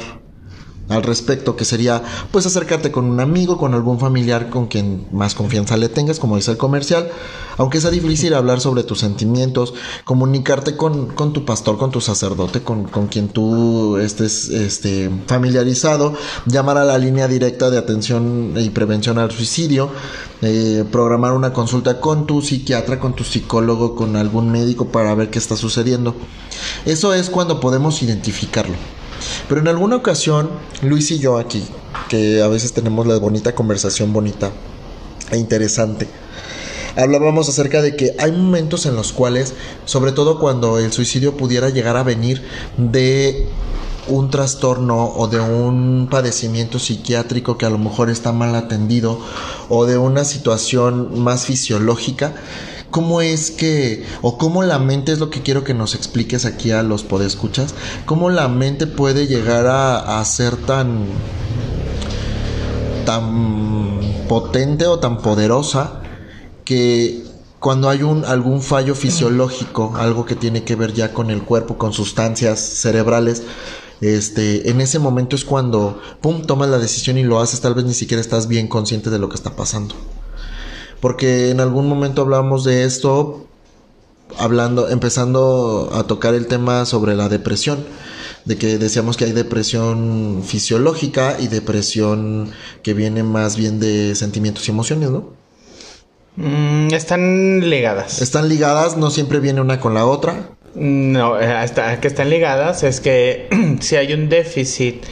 al respecto, que sería pues acercarte con un amigo, con algún familiar con quien más confianza le tengas, como dice el comercial, aunque sea difícil <laughs> hablar sobre tus sentimientos, comunicarte con, con tu pastor, con tu sacerdote, con, con, quien tú estés este, familiarizado, llamar a la línea directa de atención y prevención al suicidio, eh, programar una consulta con tu psiquiatra, con tu psicólogo, con algún médico para ver qué está sucediendo. Eso es cuando podemos identificarlo. Pero en alguna ocasión, Luis y yo aquí, que a veces tenemos la bonita conversación bonita e interesante, hablábamos acerca de que hay momentos en los cuales, sobre todo cuando el suicidio pudiera llegar a venir de un trastorno o de un padecimiento psiquiátrico que a lo mejor está mal atendido o de una situación más fisiológica, ¿cómo es que, o cómo la mente es lo que quiero que nos expliques aquí a los podescuchas, cómo la mente puede llegar a, a ser tan, tan potente o tan poderosa que cuando hay un, algún fallo fisiológico, algo que tiene que ver ya con el cuerpo, con sustancias cerebrales, este, en ese momento es cuando, pum, tomas la decisión y lo haces, tal vez ni siquiera estás bien consciente de lo que está pasando. Porque en algún momento hablamos de esto, hablando, empezando a tocar el tema sobre la depresión, de que decíamos que hay depresión fisiológica y depresión que viene más bien de sentimientos y emociones, ¿no? Mm, están ligadas. Están ligadas, no siempre viene una con la otra. No, eh, hasta que están ligadas es que <clears throat> si hay un déficit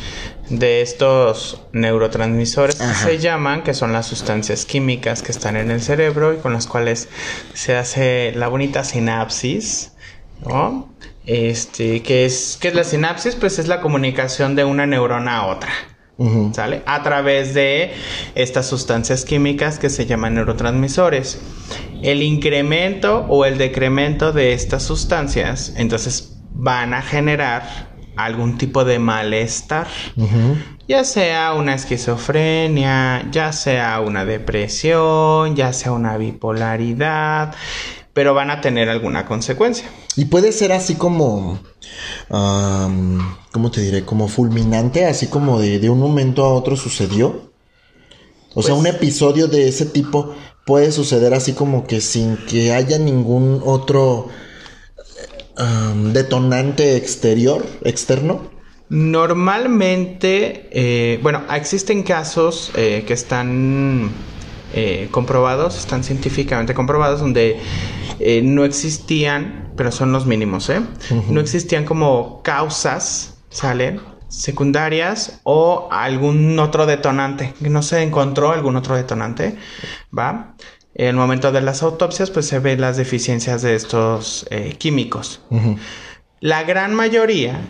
de estos neurotransmisores que se llaman, que son las sustancias químicas que están en el cerebro y con las cuales se hace la bonita sinapsis, ¿no? Este, ¿qué es, ¿qué es la sinapsis? Pues es la comunicación de una neurona a otra. ¿Sale? A través de estas sustancias químicas que se llaman neurotransmisores. El incremento o el decremento de estas sustancias, entonces van a generar algún tipo de malestar. Ya sea una esquizofrenia, ya sea una depresión, ya sea una bipolaridad, pero van a tener alguna consecuencia. Y puede ser así como, ¿cómo te diré? Como fulminante, así como de, un momento a otro sucedió. O sea, un pues episodio de ese tipo puede suceder así como que sin que haya ningún otro detonante exterior, externo. Normalmente, eh, bueno, existen casos eh, que están eh, comprobados, están científicamente comprobados, donde eh, no existían, pero son los mínimos, ¿eh? No existían como causas, ¿sale? secundarias o algún otro detonante, no se encontró algún otro detonante, ¿va? En el momento de las autopsias, pues se ven las deficiencias de estos eh, químicos. La gran mayoría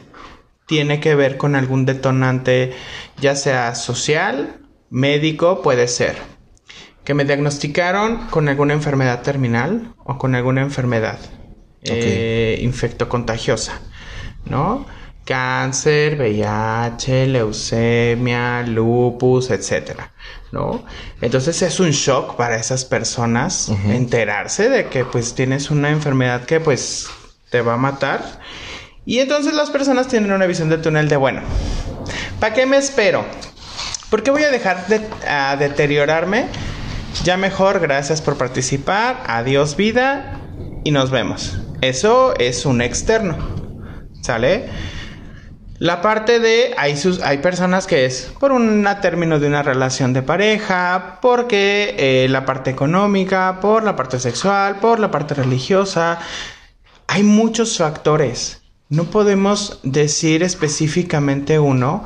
tiene que ver con algún detonante, ya sea social, médico, puede ser que me diagnosticaron con alguna enfermedad terminal o con alguna enfermedad eh, infectocontagiosa, ¿no? Cáncer, VIH, leucemia, lupus, etcétera, ¿no? Entonces es un shock para esas personas enterarse de que pues tienes una enfermedad que pues te va a matar. Y entonces las personas tienen una visión del túnel de, bueno, ¿para qué me espero? ¿Por qué voy a dejar de deteriorarme ya mejor, gracias por participar. Adiós vida y nos vemos. Eso es un externo. ¿Sale? La parte de hay, sus, hay personas que es por un término de una relación de pareja, porque eh, la parte económica, por la parte sexual, por la parte religiosa. Hay muchos factores. No podemos decir específicamente uno,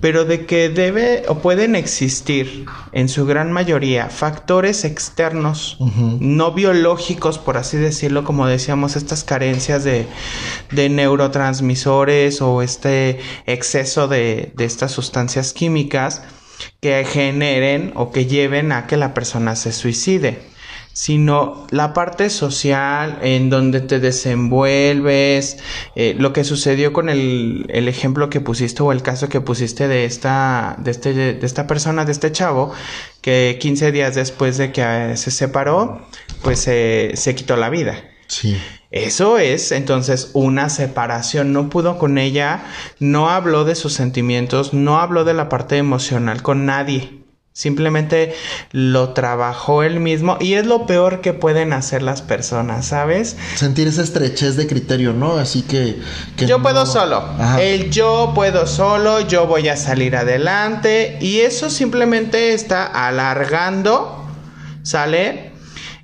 pero de que debe o pueden existir en su gran mayoría factores externos, no biológicos, por así decirlo, como decíamos, estas carencias de, de neurotransmisores o este exceso de, de estas sustancias químicas que generen o que lleven a que la persona se suicide sino la parte social en donde te desenvuelves, eh, lo que sucedió con el, el, ejemplo que pusiste o el caso que pusiste de esta, de, este, de esta persona, de este chavo, que 15 días después de que eh, se separó, pues se quitó la vida. Sí. Eso es entonces una separación. No pudo con ella, no habló de sus sentimientos, no habló de la parte emocional con nadie. Simplemente lo trabajó él mismo y es lo peor que pueden hacer las personas, ¿sabes? Sentir esa estrechez de criterio, ¿no? Así que... yo puedo solo. El yo puedo solo, yo voy a salir adelante y eso simplemente está alargando, ¿sale?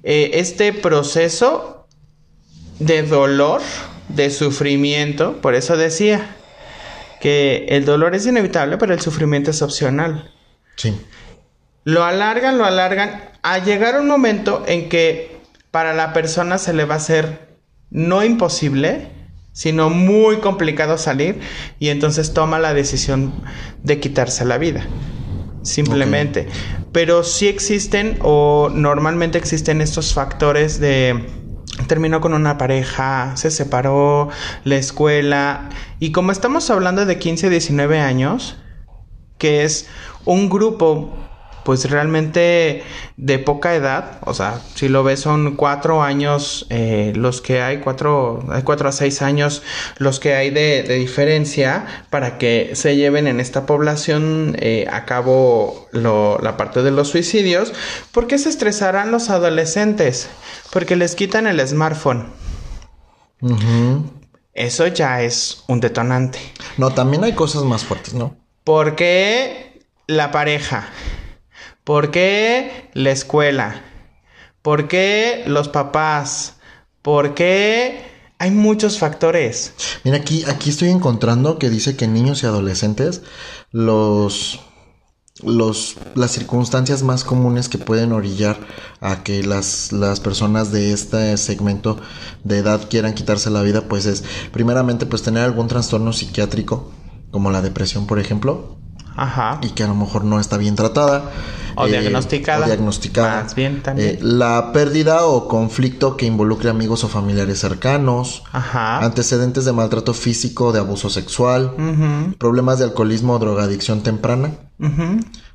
Eh, este proceso de dolor, de sufrimiento, por eso decía que el dolor es inevitable, pero el sufrimiento es opcional. Sí. Lo alargan, lo alargan, a llegar un momento en que para la persona se le va a hacer no imposible, sino muy complicado salir y entonces toma la decisión de quitarse la vida. Simplemente. Pero sí existen o normalmente existen estos factores de terminó con una pareja, se separó, la escuela. Y como estamos hablando de 15, 19 años, que es un grupo pues realmente de poca edad, o sea, si lo ves son cuatro años eh, los que hay, cuatro, hay cuatro a seis años los que hay de, diferencia para que se lleven en esta población eh, a cabo la parte de los suicidios, ¿por qué se estresarán los adolescentes? Porque les quitan el smartphone. Eso ya es un detonante. No, también hay cosas más fuertes, ¿no? Porque la pareja. ¿Por qué la escuela? ¿Por qué los papás? ¿Por qué hay muchos factores? Mira, aquí, aquí estoy encontrando que dice que niños y adolescentes los los, las circunstancias más comunes que pueden orillar a que las, las, personas de este segmento de edad quieran quitarse la vida, pues es primeramente pues tener algún trastorno psiquiátrico, como la depresión, por ejemplo, Ajá. y que a lo mejor no está bien tratada. O diagnosticada. O diagnosticada. Más bien también. Eh, la pérdida o conflicto que involucre amigos o familiares cercanos. Ajá. Antecedentes de maltrato físico, de abuso sexual. Problemas de alcoholismo o drogadicción temprana.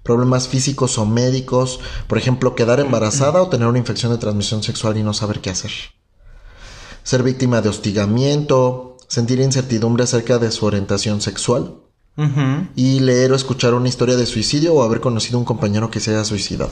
Problemas físicos o médicos. Por ejemplo, quedar embarazada o tener una infección de transmisión sexual y no saber qué hacer. Ser víctima de hostigamiento. Sentir incertidumbre acerca de su orientación sexual y leer o escuchar una historia de suicidio o haber conocido un compañero que se haya suicidado.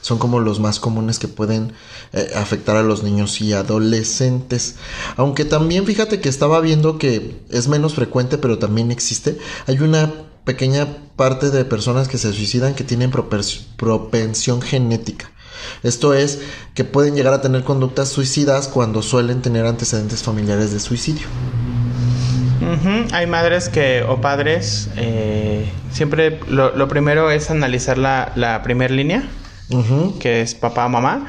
Son como los más comunes que pueden eh, afectar a los niños y adolescentes. Aunque también fíjate que estaba viendo que es menos frecuente, pero también existe. Hay una pequeña parte de personas que se suicidan que tienen propensión genética. Esto es que pueden llegar a tener conductas suicidas cuando suelen tener antecedentes familiares de suicidio. Hay madres que o padres eh, siempre lo, primero es analizar la, la primera línea, que es papá, mamá,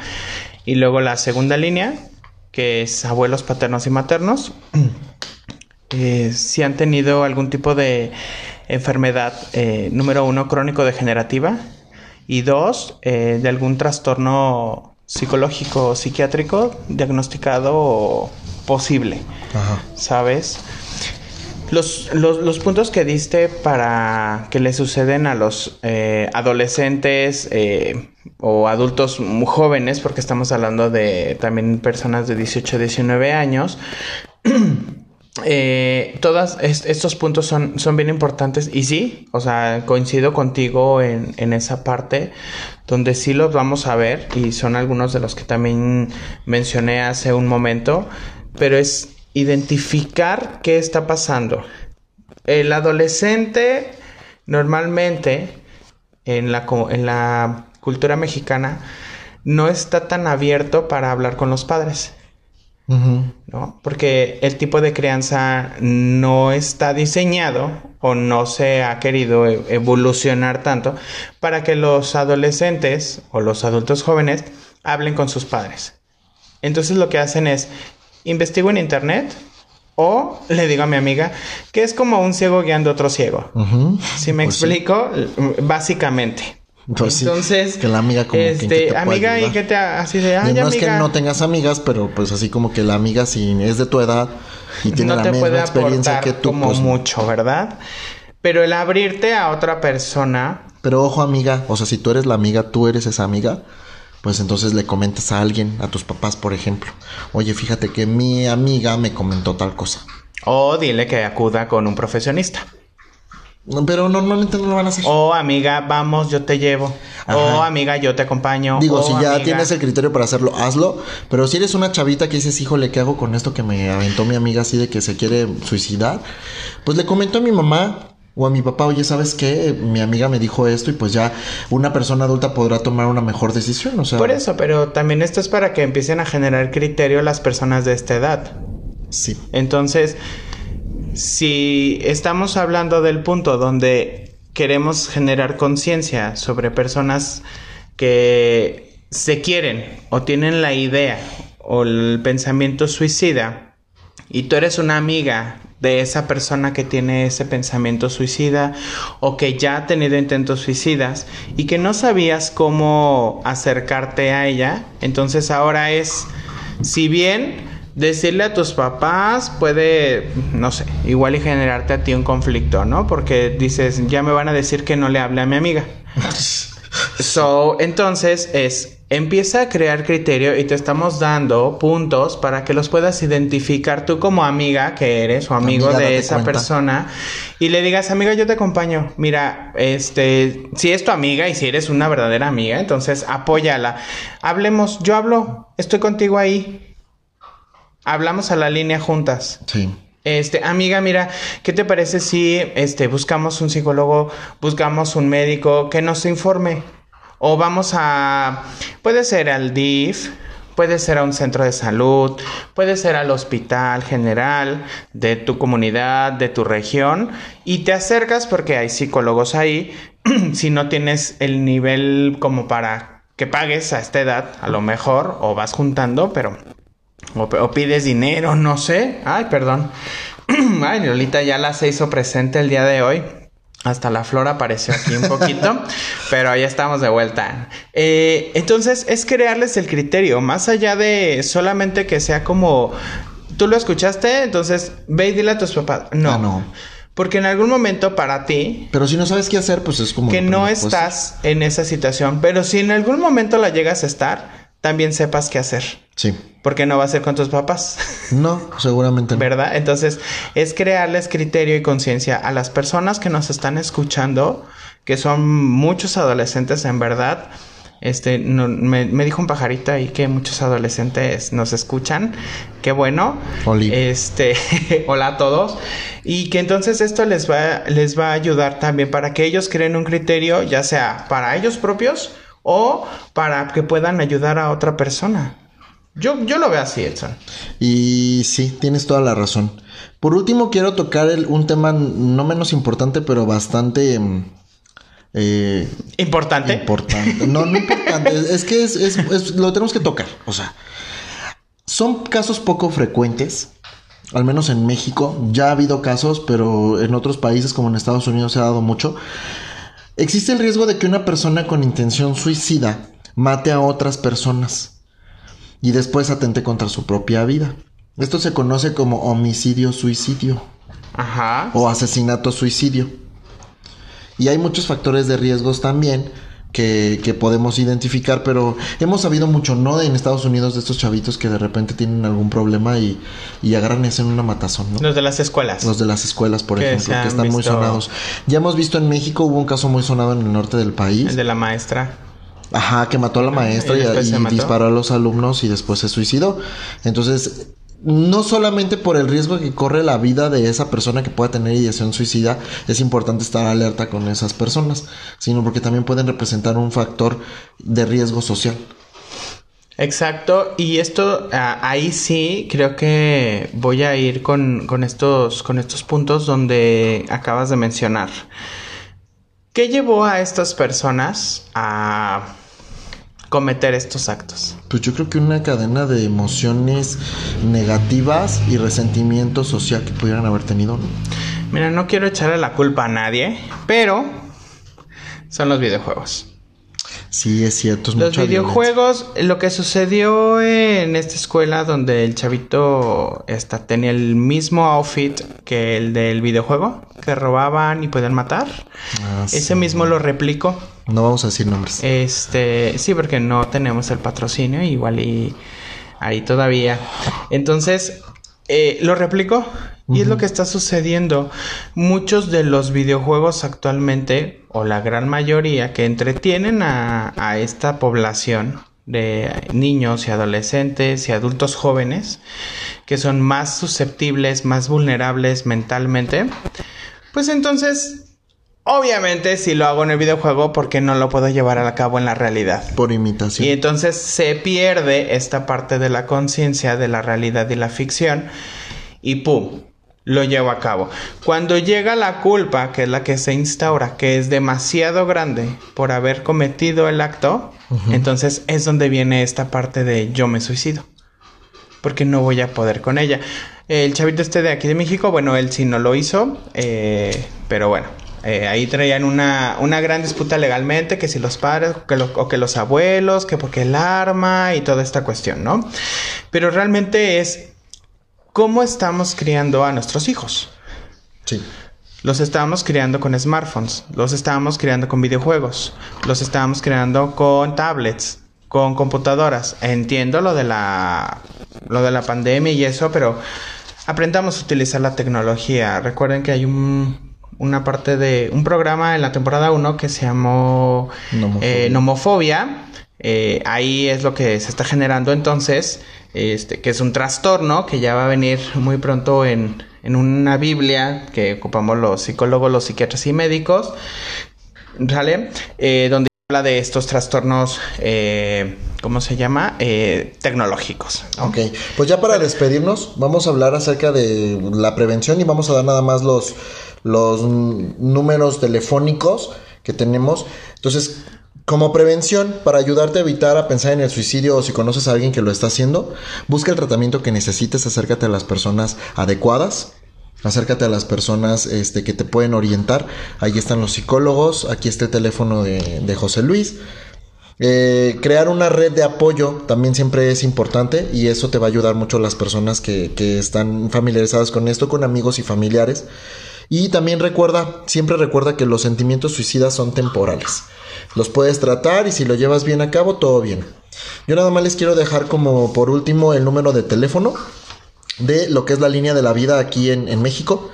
y luego la segunda línea, que es abuelos paternos y maternos. <clears throat> Eh, si han tenido algún tipo de enfermedad, eh, número uno, crónico-degenerativa, y dos, de algún trastorno psicológico o psiquiátrico diagnosticado posible, ¿sabes? Los, los, puntos que diste para que le suceden a los eh, adolescentes eh, o adultos jóvenes, porque estamos hablando de también personas de 18 a 19 años, <clears throat> eh, todos estos puntos son, son bien importantes y sí, o sea, coincido contigo en, en esa parte donde sí los vamos a ver y son algunos de los que también mencioné hace un momento, pero es identificar qué está pasando. El adolescente normalmente en la, en la cultura mexicana no está tan abierto para hablar con los padres. ¿no? Porque el tipo de crianza no está diseñado o no se ha querido e-, evolucionar tanto para que los adolescentes o los adultos jóvenes hablen con sus padres. Entonces lo que hacen es investigo en internet o le digo a mi amiga que es como un ciego guiando a otro ciego. Si me pues explico, básicamente. Pues Entonces, que la amiga como este, que te amiga y que te así de, ay, no es que no tengas amigas, pero pues así como que la amiga si es de tu edad y tiene la misma experiencia que tú, como pues, mucho, ¿verdad? Pero el abrirte a otra persona. Pero ojo, amiga, o sea, si tú eres la amiga, tú eres esa amiga pues entonces le comentas a alguien, a tus papás, por ejemplo, oye, fíjate que mi amiga me comentó tal cosa. O dile que acuda con un profesionista. Pero normalmente no lo van a hacer. O amiga, vamos, yo te llevo. O amiga, yo te acompaño. Digo, si ya tienes el criterio para hacerlo, hazlo. Pero si eres una chavita que dices, híjole, ¿qué hago con esto que me aventó mi amiga así de que se quiere suicidar? Pues le comentó a mi mamá, o a mi papá, oye, ¿sabes qué? Mi amiga me dijo esto y pues ya una persona adulta podrá tomar una mejor decisión, o sea. Por eso, pero también esto es para que empiecen a generar criterio las personas de esta edad. Sí. Entonces, si estamos hablando del punto donde queremos generar conciencia sobre personas que se quieren o tienen la idea o el pensamiento suicida y tú eres una amiga de esa persona que tiene ese pensamiento suicida o que ya ha tenido intentos suicidas y que no sabías cómo acercarte a ella, entonces ahora es, si bien decirle a tus papás puede, no sé, igual y generarte a ti un conflicto, ¿no? Porque dices, ya me van a decir que no le hable a mi amiga. <laughs> So, entonces es, empieza a crear criterio y te estamos dando puntos para que los puedas identificar tú como amiga que eres o amigo Amiga, de esa cuenta. persona y le digas, amiga, yo te acompaño. Mira, este, si es tu amiga y si eres una verdadera amiga, entonces apóyala. Hablemos, yo hablo, estoy contigo ahí. Hablamos a la línea juntas. Sí. Este, amiga, mira, ¿qué te parece si este buscamos un psicólogo, buscamos un médico que nos informe? O vamos a puede ser al DIF, puede ser a un centro de salud, puede ser al hospital general de tu comunidad, de tu región y te acercas porque hay psicólogos ahí <clears throat> si no tienes el nivel como para que pagues a esta edad, a lo mejor o vas juntando, pero o, o pides dinero, no sé. Ay, perdón. <clears throat> Ay, Lolita ya la se hizo presente el día de hoy. Hasta la flor apareció aquí un poquito, <laughs> pero ya estamos de vuelta. Eh, entonces es crearles el criterio, más allá de solamente que sea como, tú lo escuchaste, entonces ve y dile a tus papás. No, Ah, no. porque en algún momento para ti, Pero si no sabes qué hacer, pues es como... que no pues, estás en esa situación, pero si en algún momento la llegas a estar, también sepas qué hacer, Sí. porque no va a ser con tus papás. No, seguramente no. ¿verdad? Entonces, es crearles criterio y conciencia a las personas que nos están escuchando, que son muchos adolescentes en verdad. Este, no- me, me dijo un pajarito ahí que muchos adolescentes nos escuchan. Qué bueno. Oli. Este, <laughs> hola a todos. Y que entonces esto les va, les va a ayudar también para que ellos creen un criterio, ya sea para ellos propios o para que puedan ayudar a otra persona. Yo, yo lo veo así, Edson. Y sí, tienes toda la razón. Por último, quiero tocar el- un tema no menos importante, pero bastante mm, eh, Importante. importante. No, no importante. es, <laughs> es que es, es- es- lo tenemos que tocar. O sea, son casos poco frecuentes. Al menos en México. Ya ha habido casos, pero en otros países como en Estados Unidos se ha dado mucho. Existe el riesgo de que una persona con intención suicida mate a otras personas y después atente contra su propia vida. Esto se conoce como homicidio-suicidio Ajá. o asesinato-suicidio. Y hay muchos factores de riesgos también que, que podemos identificar, pero hemos sabido mucho, ¿no? En Estados Unidos de estos chavitos que de repente tienen algún problema y, y agarran ese en una matazón, ¿no? Los de las escuelas. Los de las escuelas, por ejemplo, que están muy sonados. Ya hemos visto en México, hubo un caso muy sonado en el norte del país. El de la maestra. Ajá, que mató a la maestra y y, y disparó a los alumnos y después se suicidó. Entonces, no solamente por el riesgo que corre la vida de esa persona que pueda tener ideación suicida, es importante estar alerta con esas personas, sino porque también pueden representar un factor de riesgo social. Exacto. Y esto, ah, ahí sí, creo que voy a ir con, con estos, con estos puntos donde acabas de mencionar. ¿Qué llevó a estas personas a cometer estos actos? Pues yo creo que una cadena de emociones negativas y resentimiento social que pudieran haber tenido, ¿no? Mira, no quiero echarle la culpa a nadie, pero son los videojuegos. Sí, es cierto, es Los mucha videojuegos, lo que sucedió en esta escuela donde el chavito esta, tenía el mismo outfit que el del videojuego, que robaban y podían matar. Ah, Ese sí. mismo lo replicó. No vamos a decir nombres. Este, sí, porque no tenemos el patrocinio, igual y ahí todavía. Entonces, eh, lo replicó. Y es lo que está sucediendo. Muchos de los videojuegos actualmente, o la gran mayoría, que entretienen a, a esta población de niños y adolescentes y adultos jóvenes, que son más susceptibles, más vulnerables mentalmente, pues entonces Obviamente, si lo hago en el videojuego, ¿por qué no lo puedo llevar a cabo en la realidad? Por imitación. Y entonces se pierde esta parte de la conciencia de la realidad y la ficción. Y pum, lo llevo a cabo. Cuando llega la culpa, que es la que se instaura, que es demasiado grande por haber cometido el acto, entonces es donde viene esta parte de yo me suicido. Porque no voy a poder con ella. El chavito este de aquí de México, bueno, él sí no lo hizo, eh, pero bueno, eh, ahí traían una, una, gran disputa legalmente, que si los padres que o que los abuelos, que porque el arma y toda esta cuestión, ¿no? Pero realmente es cómo estamos criando a nuestros hijos. Sí. Los estábamos criando con smartphones, los estábamos criando con videojuegos, los estábamos criando con tablets, con computadoras. Entiendo lo de la lo de la pandemia y eso, pero aprendamos a utilizar la tecnología. Recuerden que hay un una parte de un programa en la temporada 1 que se llamó Nomofobia. Eh, eh, ahí es lo que se está generando entonces este, que es un trastorno que ya va a venir muy pronto en, en una Biblia que ocupamos los psicólogos, los psiquiatras y médicos, ¿sale? Eh, donde habla de estos trastornos, eh, ¿cómo se llama? Eh, tecnológicos. Ok, pues ya para despedirnos, vamos a hablar acerca de la prevención y vamos a dar nada más los, los números telefónicos que tenemos. Entonces, como prevención, para ayudarte a evitar a pensar en el suicidio o si conoces a alguien que lo está haciendo, busca el tratamiento que necesites, acércate a las personas adecuadas, acércate a las personas este, que te pueden orientar. Ahí están los psicólogos, aquí está el teléfono de, José Luis. Eh, crear una red de apoyo también siempre es importante y eso te va a ayudar mucho a las personas que, que están familiarizadas con esto, con amigos y familiares. Y también recuerda, siempre recuerda que los sentimientos suicidas son temporales los puedes tratar y si lo llevas bien a cabo, todo bien. Yo nada más les quiero dejar como por último el número de teléfono de lo que es la línea de la vida aquí en, en México.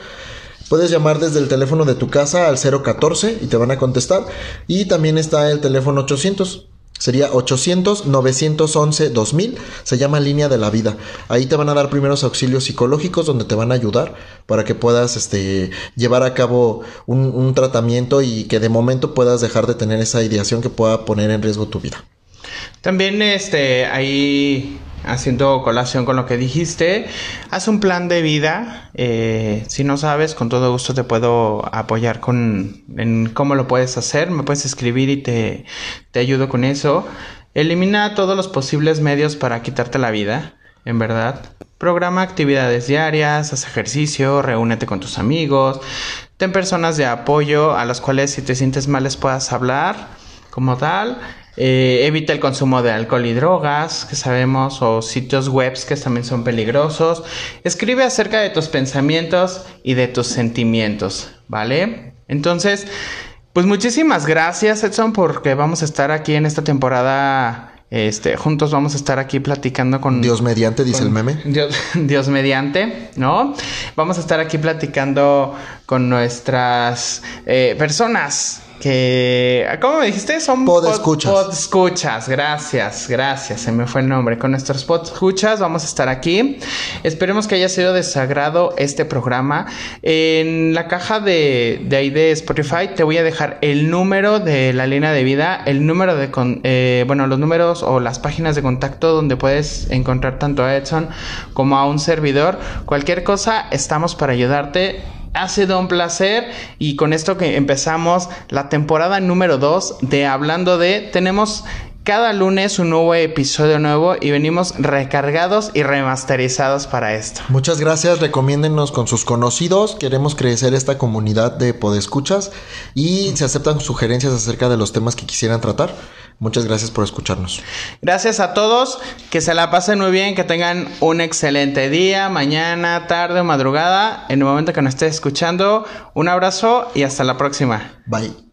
Puedes llamar desde el teléfono de tu casa al 014 y te van a contestar. Y también está el teléfono 800 Sería 800-911-2000. Se llama Línea de la Vida. Ahí te van a dar primeros auxilios psicológicos donde te van a ayudar para que puedas este, llevar a cabo un, un tratamiento y que de momento puedas dejar de tener esa ideación que pueda poner en riesgo tu vida. También este, ahí haciendo colación con lo que dijiste, haz un plan de vida. Eh, si no sabes, con todo gusto te puedo apoyar con en cómo lo puedes hacer. Me puedes escribir y te, te ayudo con eso. Elimina todos los posibles medios para quitarte la vida, en verdad. Programa actividades diarias, haz ejercicio, reúnete con tus amigos, ten personas de apoyo a las cuales si te sientes mal les puedas hablar como tal. Eh, evita el consumo de alcohol y drogas, que sabemos, o sitios web que también son peligrosos. Escribe acerca de tus pensamientos y de tus sentimientos, ¿vale? Entonces, pues muchísimas gracias, Edson, porque vamos a estar aquí en esta temporada. Este, juntos vamos a estar aquí platicando con... Dios mediante, dice el meme. <laughs> Dios, mediante, ¿no? Vamos a estar aquí platicando con nuestras eh, personas que, ¿cómo me dijiste? Son podescuchas. Pod, escuchas, gracias, gracias, se me fue el nombre. Con nuestros escuchas vamos a estar aquí. Esperemos que haya sido de sagrado este programa. En la caja de, de ahí de Spotify te voy a dejar el número de la línea de vida, el número de, eh, bueno, los números o las páginas de contacto donde puedes encontrar tanto a Edson como a un servidor. Cualquier cosa, estamos para ayudarte ha sido un placer y con esto que empezamos la temporada número 2 de Hablando de, tenemos cada lunes un nuevo episodio nuevo y venimos recargados y remasterizados para esto. Muchas gracias, recomiéndenos con sus conocidos, queremos crecer esta comunidad de podescuchas y se aceptan sugerencias acerca de los temas que quisieran tratar. Muchas gracias por escucharnos. Gracias a todos, que se la pasen muy bien, que tengan un excelente día, mañana, tarde o madrugada, en el momento que nos estés escuchando. Un abrazo y hasta la próxima. Bye.